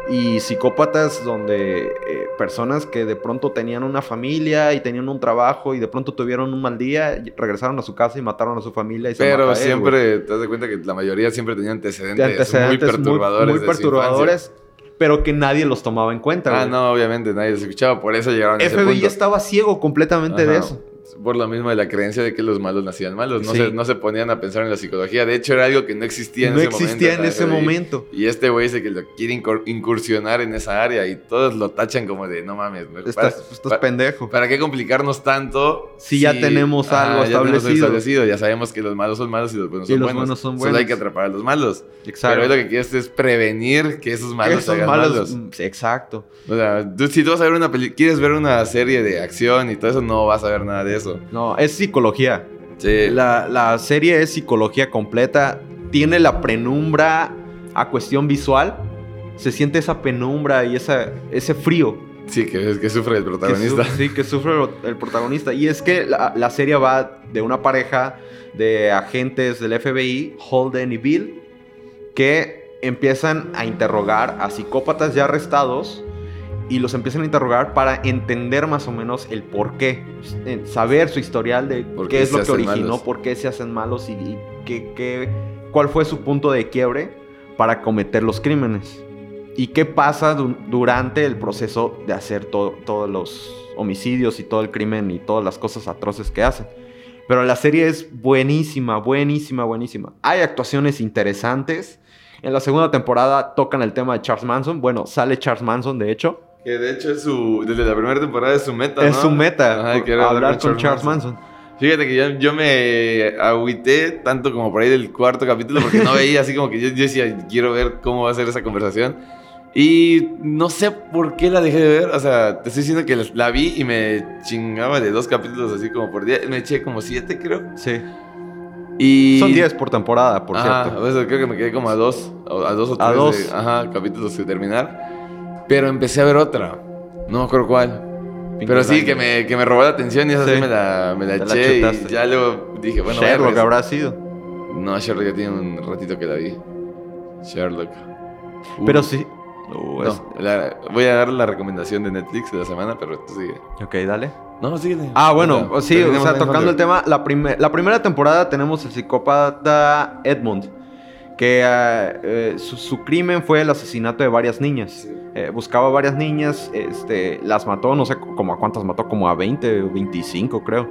Y psicópatas donde eh, personas que de pronto tenían una familia y tenían un trabajo y de pronto tuvieron un mal día, regresaron a su casa y mataron a su familia. Y se Pero mata a él, siempre te das de cuenta que la mayoría siempre tenía antecedentes, De antecedentes muy perturbadores. muy de su perturbadores, pero que nadie los tomaba en cuenta. Ah, güey. no, obviamente nadie los escuchaba, por eso llegaron a ese FBI punto. estaba ciego completamente de Ajá. eso. Por lo mismo de la creencia de que los malos nacían malos. No, Sí. se, no se ponían a pensar en la psicología. De hecho, era algo que no existía en No ese existía momento. en ese momento. Y este güey dice que lo quiere incur- incursionar en esa área y todos lo tachan como de no mames. ¿para, Estás, estás para- pendejo. ¿para qué complicarnos tanto? Si ya tenemos algo ya tenemos establecido. establecido. Ya sabemos que los malos son malos y los buenos Y son los buenos. buenos son Solo hay buenos. que atrapar a los malos. Exacto. Pero lo que quieres es prevenir que esos malos se Esos hagan malos- malos. mm, Exacto. O sea, tú, si tú vas a ver una peli quieres ver una serie de acción y todo eso, no vas a ver nada de eso. No, es psicología. Sí. La, la serie es psicología completa. Tiene la penumbra a cuestión visual. Se siente esa penumbra y esa, ese frío. Sí, que que sufre el que protagonista. su- sí, que sufre el, el protagonista. Y es que la, la serie va de una pareja de agentes del FBI, Holden y Bill, que empiezan a interrogar a psicópatas ya arrestados y los empiezan a interrogar para entender más o menos el por qué, eh, saber su historial de ¿Por qué qué es lo que originó, malos? por qué se hacen malos y, y qué- qué- cuál fue su punto de quiebre para cometer los crímenes. ¿Y qué pasa du- durante el proceso de hacer to- todos los homicidios y todo el crimen y todas las cosas atroces que hacen? Pero la serie es buenísima, buenísima, buenísima. Hay actuaciones interesantes. En la segunda temporada tocan el tema de Charles Manson. Bueno, sale Charles Manson, de hecho. Que de hecho es su. Desde la primera temporada es su meta. es ¿no? su meta, Ajá, que hablar con Charles Manson. Fíjate que yo, yo me agüité tanto como por ahí del cuarto capítulo porque no veía así como que yo, yo decía, quiero ver cómo va a ser esa conversación. Y no sé por qué la dejé de ver. O sea, te estoy diciendo que la, vi y me chingaba de dos capítulos así como por día. Me eché como siete, creo. Sí. Y... Son 10 por temporada, por Ajá, cierto. o sea, creo que me quedé como a dos, a dos o tres A dos. de- ajá, capítulos de terminar. Pero empecé a ver otra. No me acuerdo cuál. Pero sí, que me, que me robó la atención y esa sí, Sí. me la, me la eché. y ya luego dije, bueno, Sherlock habrá sido. No, Sherlock ya tiene un ratito que la vi. Sherlock. Uh, Pero sí. Uh, es- No, la- voy a dar la recomendación de Netflix de la semana, pero tú sigue. Ok, dale. No, sigue. Ah, bueno, sí, o sea, tocando el tema, la, primer- la primera temporada tenemos el psicópata Edmund, que eh, eh, su, su crimen fue el asesinato de varias niñas. Sí. Eh, buscaba varias niñas, este, las mató, no sé como a cuántas mató, como a 20 o 25 creo.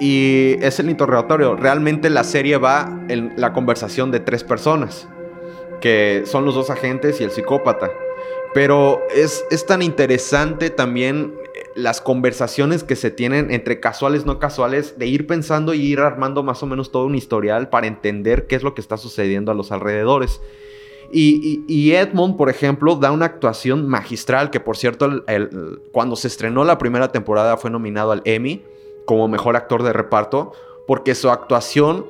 Y es el interrogatorio. Realmente la serie va en la conversación de tres personas, que son los dos agentes y el psicópata. Pero es, es tan interesante también las conversaciones que se tienen entre casuales, no casuales, de ir pensando y ir armando más o menos todo un historial para entender qué es lo que está sucediendo a los alrededores. Y, y- y Edmond, por ejemplo, da una actuación magistral, que por cierto, el- el- cuando se estrenó la primera temporada fue nominado al Emmy como mejor actor de reparto, porque su actuación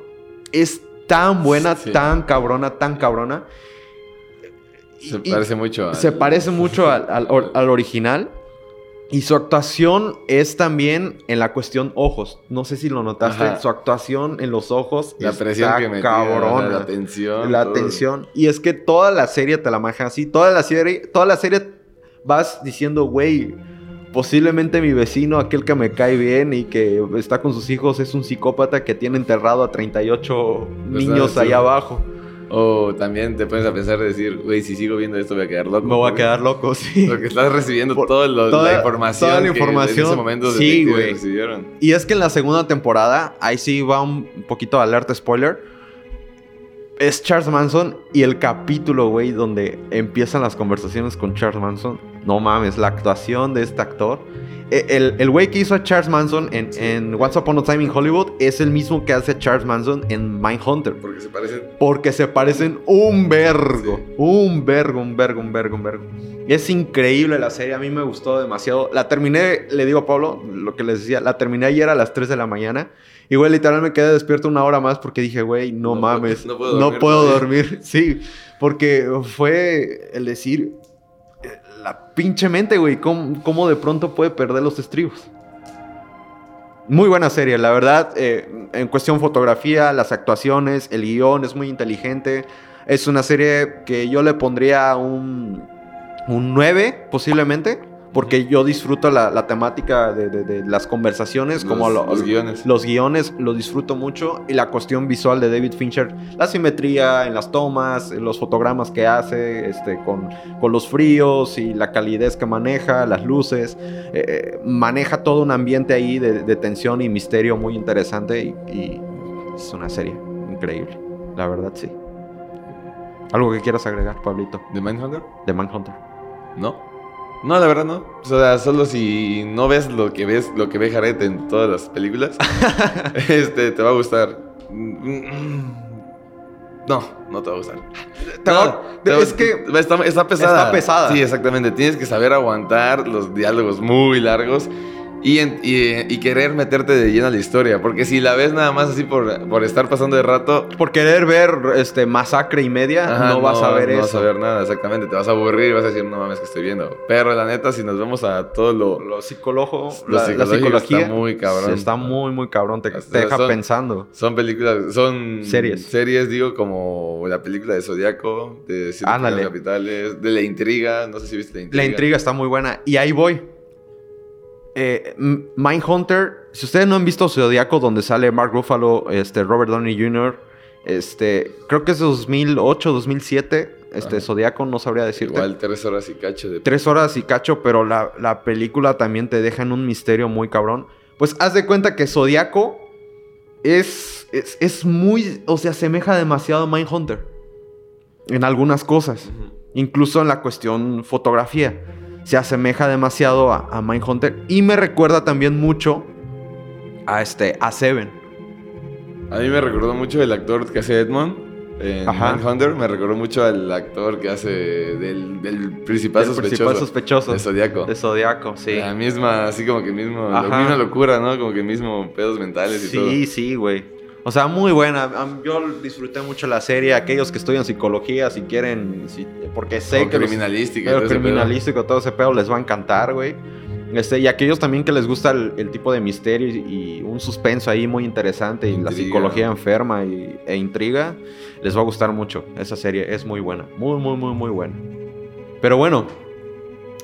es tan buena, Sí. tan cabrona, tan cabrona. Se Y- parece mucho a. se parece mucho al, al original. Y su actuación es también en la cuestión ojos. No sé si lo notaste. Ajá. Su actuación en los ojos La está presión que metía, cabrona. la tensión. La todo. tensión. Y es que toda la serie te la maneja así. Toda la serie, toda la serie vas diciendo, güey, posiblemente mi vecino, aquel que me cae bien y que está con sus hijos, es un psicópata que tiene enterrado a 38 niños sí. allá abajo. O también te pones a pensar de decir, güey, si sigo viendo esto voy a quedar loco. Me voy a quedar loco, sí. Porque estás recibiendo Por- toda lo- toda- la información. toda la que información. en ese momento los Sí, güey. recibieron. Y es que en la segunda temporada, ahí sí va un poquito de alerta spoiler. Es Charles Manson y el capítulo, güey, donde empiezan las conversaciones con Charles Manson. No mames, la actuación de este actor. E- El el güey que hizo a Charles Manson en, en Once Upon a Time in Hollywood es el mismo que hace a Charles Manson en Mindhunter. Porque se parecen. Porque se parecen un vergo. Sí. Un vergo, un vergo, un vergo, un vergo. Es increíble la serie. A mí me gustó demasiado. La terminé, le digo a Pablo, lo que les decía, la terminé ayer a las 3 de la mañana. Y, güey, literal me quedé despierto una hora más porque dije, güey, no, No mames. puedo- no No puedo dormir. Sí, porque fue el decir, eh, la pinche mente, güey, cómo, cómo de pronto puede perder los estribos. Muy buena serie, la verdad. eh, en cuestión fotografía, las actuaciones, el guion es muy inteligente. Es una serie que yo le pondría un, un 9 posiblemente. Porque yo disfruto la, la temática de, de- de las conversaciones, como Los- lo- los guiones. Los guiones lo disfruto mucho. Y la cuestión visual de David Fincher, la simetría en las tomas, en los fotogramas que hace, este, con, con los fríos y la calidez que maneja, las luces. eh, eh, maneja todo un ambiente ahí de, de tensión y misterio muy interesante. Y, y es una serie increíble. La verdad, sí. ¿Algo que quieras agregar, Pablito? ¿De Mindhunter? De Manhunter. No. No, la verdad no. O sea, solo si no ves lo que ves, lo que ve Jared en todas las películas, este, te va a gustar. No, no te va a gustar. No, es que está, está pesada. está pesada. Sí, exactamente. Tienes que saber aguantar los diálogos muy largos y, en- y- y querer meterte de lleno a la historia. Porque si la ves nada más así por, por estar pasando de rato, por querer ver este masacre y media, Ajá, no vas a ver no eso. vas a ver nada, exactamente. Te vas a aburrir y vas a decir, no mames, que estoy viendo. Pero la neta, si nos vemos a todo lo. Lo psicólogo, Lo la, psicología está muy cabrón. sí, está muy, muy cabrón. Te, O te sea, deja son- pensando. Son películas, son Series. Series, digo, como la película de Zodiaco, de. Pecados Capitales, de La Intriga. No sé si viste La Intriga. La intriga está muy buena. Y ahí voy. Eh, Mindhunter, si ustedes no han visto Zodiaco, donde sale Mark Ruffalo, este, Robert Downey Jr., este, creo que es 2008, 2007, este, Ajá. Zodiaco, no sabría decirte. Igual tres horas y cacho de. Tres horas y cacho, pero la, la película también te deja en un misterio muy cabrón. Pues haz de cuenta que Zodiaco es, es, es muy, o se asemeja demasiado a Mindhunter. En algunas cosas. Incluso en la cuestión fotografía. Se asemeja demasiado a, a Mindhunter. Y me recuerda también mucho a este, a Seven. A mí me recordó mucho el actor que hace Edmond en Ajá. Manhunter. Me recordó mucho al actor que hace del, del principal El sospechoso. principal sospechoso. De Zodiaco. De Zodiaco, sí. La misma, así como que mismo, la misma locura, ¿no? Como que mismo pedos mentales y todo. Sí, sí, güey. O sea, muy buena. Yo disfruté mucho la serie. Aquellos que estudian psicología, si quieren, si- porque sé O que los- ese pedo. criminalístico, todo ese pedo les va a encantar, güey. Este, y aquellos también que les gusta el, el tipo de misterio y, y un suspenso ahí muy interesante y la psicología enferma y- e intriga, les va a gustar mucho. Esa serie es muy buena. Muy, muy, muy, muy buena. Pero bueno,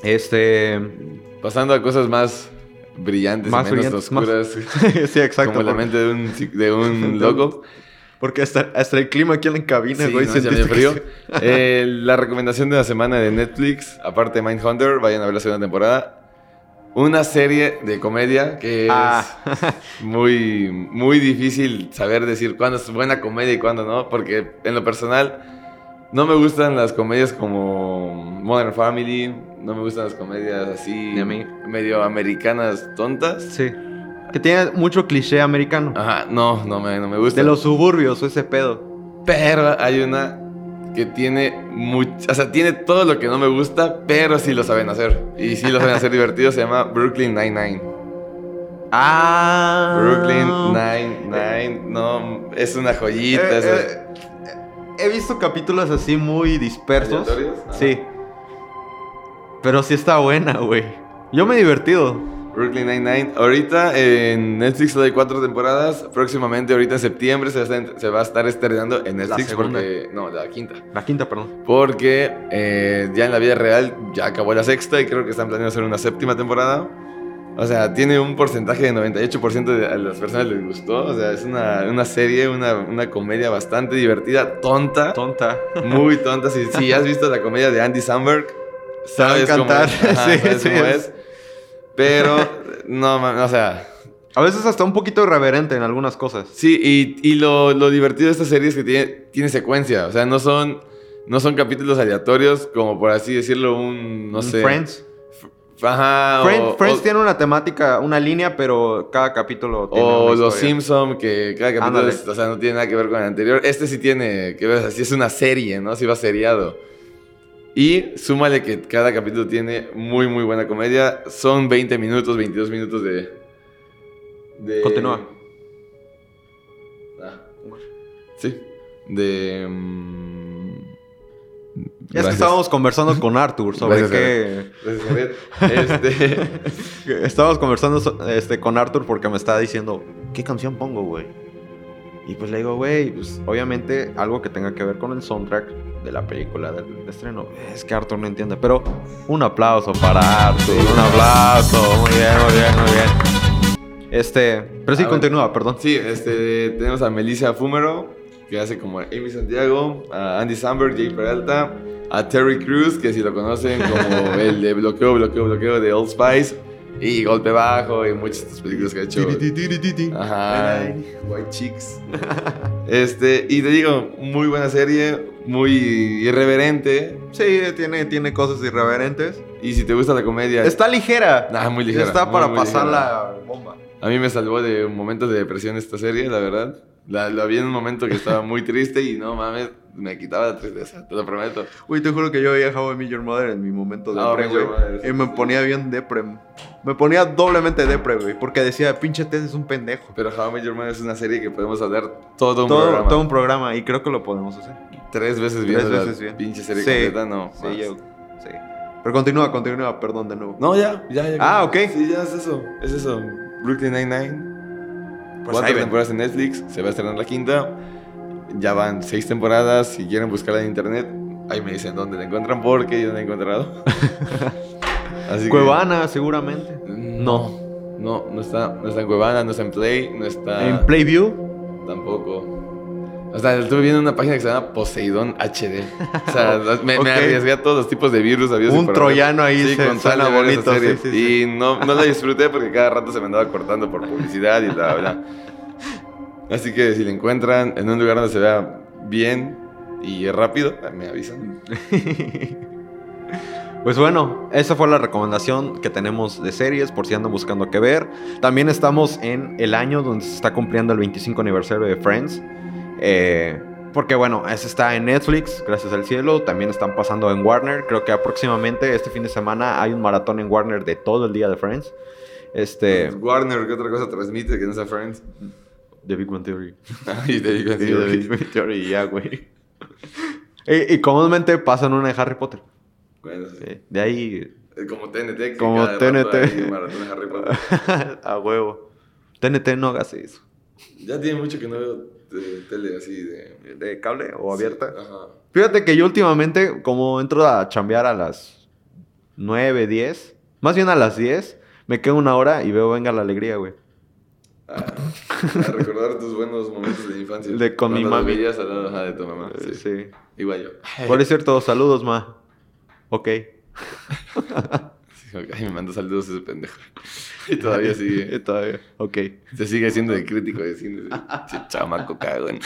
este... Pasando a cosas más brillantes Más y menos brillantes, más- oscuras. sí, exacto. como la mente de un, de un loco. Porque hasta, hasta el clima aquí en la cabina, Sí, güey, no, sentiste que frío. Eh, la recomendación de la semana de Netflix, aparte de Mindhunter, vayan a ver la segunda temporada. Una serie de comedia que es Ah. muy, muy difícil saber decir cuándo es buena comedia y cuándo no, porque en lo personal no me gustan las comedias como Modern Family, no me gustan las comedias así medio americanas tontas. Sí. Que tiene mucho cliché americano. Ajá, no, no me, no me gusta. De los suburbios, ese pedo. Pero hay una que tiene mucho, o sea, tiene todo lo que no me gusta, pero sí lo saben hacer. Y sí lo saben hacer divertido, se llama Brooklyn Nine-Nine. Ah. Brooklyn Nine-Nine, no, es una joyita. Eh, eh, he visto capítulos así muy dispersos. Sí. Pero sí está buena, güey. Yo me he divertido. Brooklyn Nine-Nine. Ahorita en Netflix hay cuatro temporadas. Próximamente, ahorita en septiembre, se va a estar, estrenando en Netflix. segunda. porque, no, la quinta. La quinta, perdón. Porque eh, ya en la vida real ya acabó la sexta y creo que están planeando hacer una séptima temporada. O sea, tiene un porcentaje de 98% de a las personas les gustó. O sea, es una, una serie, una, una comedia bastante divertida, tonta, Tonta. muy tonta. Si, si has visto la comedia de Andy Samberg, sabes cómo encantar. es. Ajá, Sí, sabes sí, cómo es. es. Pero, no, o sea, A veces hasta un poquito irreverente en algunas cosas. Sí, y, y lo, lo divertido de esta serie es que tiene, tiene secuencia. O sea, no son, no son capítulos aleatorios, como por así decirlo, un, no sé. Friends. Ajá. Friend- o, Friends o- tiene una temática, una línea, pero cada capítulo tiene o una Los historia. Simpson que cada capítulo es- o sea, no tiene nada que ver con el anterior. Este sí tiene que ver, así es una serie, ¿no? Así va seriado. Y súmale que cada capítulo tiene muy, muy buena comedia. Son 20 minutos, 22 minutos de... de- Continúa. Ah, sí. De... mm, Es que estábamos conversando con Arthur sobre Gracias, qué... Gracias. Este, Estábamos conversando este, con Arthur porque me estaba diciendo, ¿qué canción pongo, güey? Y pues le digo, güey, pues obviamente algo que tenga que ver con el soundtrack de la película del, del estreno. Es que Arthur no entiende, pero un aplauso para Arthur, un aplauso. Muy bien, muy bien, muy bien. Este, pero sí, A ver. continúa, perdón. sí, este, tenemos a Melissa Fumero, que hace como Amy Santiago, a Andy Samberg, Jay Peralta, a Terry Crews, que si lo conocen como el de bloqueo, bloqueo, bloqueo de Old Spice, y Golpe Bajo, y muchas de estas películas que ha hecho. Ajá, White Chicks. Este, y te digo, muy buena serie, muy irreverente. Sí, tiene, tiene cosas irreverentes. Y si te gusta la comedia, Está ligera. Ah, muy ligera, Está muy, para muy pasar ligera. la bomba. a mí me salvó de momentos de depresión esta serie, la verdad. La, la vi en un momento que estaba muy triste y no mames, me quitaba la tristeza, te lo prometo. Uy, te juro que yo veía How I Met Your Mother en mi momento de depre, güey. Y me ponía bien depre. Me ponía doblemente depre, güey. Porque decía, pinche Ted es un pendejo. Pero How I Met Your Mother es una serie que podemos hablar todo un Todo, programa. todo un programa. Y creo que lo podemos hacer. Tres veces Tres viendo veces la bien. pinche serie Sí, completa, no. Sí, más. yo. Sí. Pero continúa, continúa, perdón de nuevo. No, ya, ya, ya. Ah, ok. Sí, ya es eso, es eso. Brooklyn Nine-Nine. Pues Cuatro temporadas en Netflix, se va a estrenar la quinta. Ya van seis temporadas. Si quieren buscarla en internet, ahí me dicen dónde la encuentran porque yo no la he encontrado. Así que- Cuevana, seguramente. No. No, no está, no está en Cuevana, no está en Play, no está. En Playview. Tampoco. O sea, estuve viendo una página que se llama Poseidón HD. O sea, me, me Ok. arriesgué a todos los tipos de virus. y Un troyano ahí se- con tal suena bonito, sí, sí, Y no, no la disfruté porque cada rato se me andaba cortando por publicidad y bla, bla. Así que si la encuentran en un lugar donde se vea bien y rápido, me avisan. Pues bueno, esa fue la recomendación que tenemos de series por si andan buscando qué ver. También estamos en el año donde se está cumpliendo el 25 aniversario de Friends. Eh, porque bueno, ese está en Netflix, gracias al cielo. También están pasando en Warner. Creo que próximamente, este fin de semana, hay un maratón en Warner de todo el día de Friends. Este... Warner, ¿qué otra cosa transmite que no sea Friends? The Big One Theory. y te digo Sí, así, The ok. Big Bang Theory, ya, güey. y, y comúnmente pasan una de Harry Potter. Bueno, sí. Sí, De ahí Es Como TNT. que Como cada TNT. hay maratón de Harry Potter. a huevo. TNT no hagas eso. Ya tiene mucho que no veo de- tele así de... ¿De cable o abierta? Sí, Ajá. Fíjate que yo últimamente, como entro a chambear a las 9, 10, más bien a las 10, me quedo una hora y veo Venga la Alegría, güey. Ah, a recordar tus buenos momentos de infancia. De con mi mami. veías al lado ajá, de tu mamá. Sí. Sí. Igual yo. Por cierto, saludos, ma. Ok. Ay, me mandó saludos ese pendejo. Y todavía sigue. Todavía. Ok. Se sigue siendo de crítico de cine. Chamaco cagón.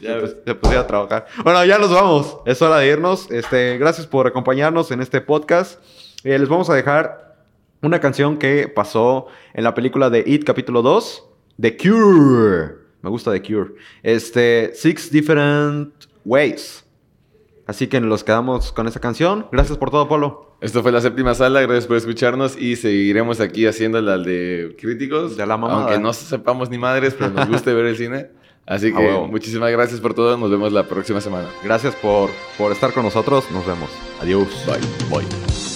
Ya, pues, se pusiera a trabajar. Bueno, ya nos vamos. Es hora de irnos. Este, gracias por acompañarnos en este podcast. Eh, les vamos a dejar una canción que pasó en la película de It capítulo 2, The Cure. Me gusta The Cure. Este, Six Different Ways. Así que nos quedamos con esa canción. Gracias por todo, Polo. Esto fue la séptima sala, gracias por escucharnos y seguiremos aquí haciendo la de críticos. De la mamada. Aunque no sepamos ni madres, pero nos guste ver el cine. Así que muchísimas gracias por todo, nos vemos la próxima semana. Gracias por, por estar con nosotros. Nos vemos. Adiós. Bye. Bye.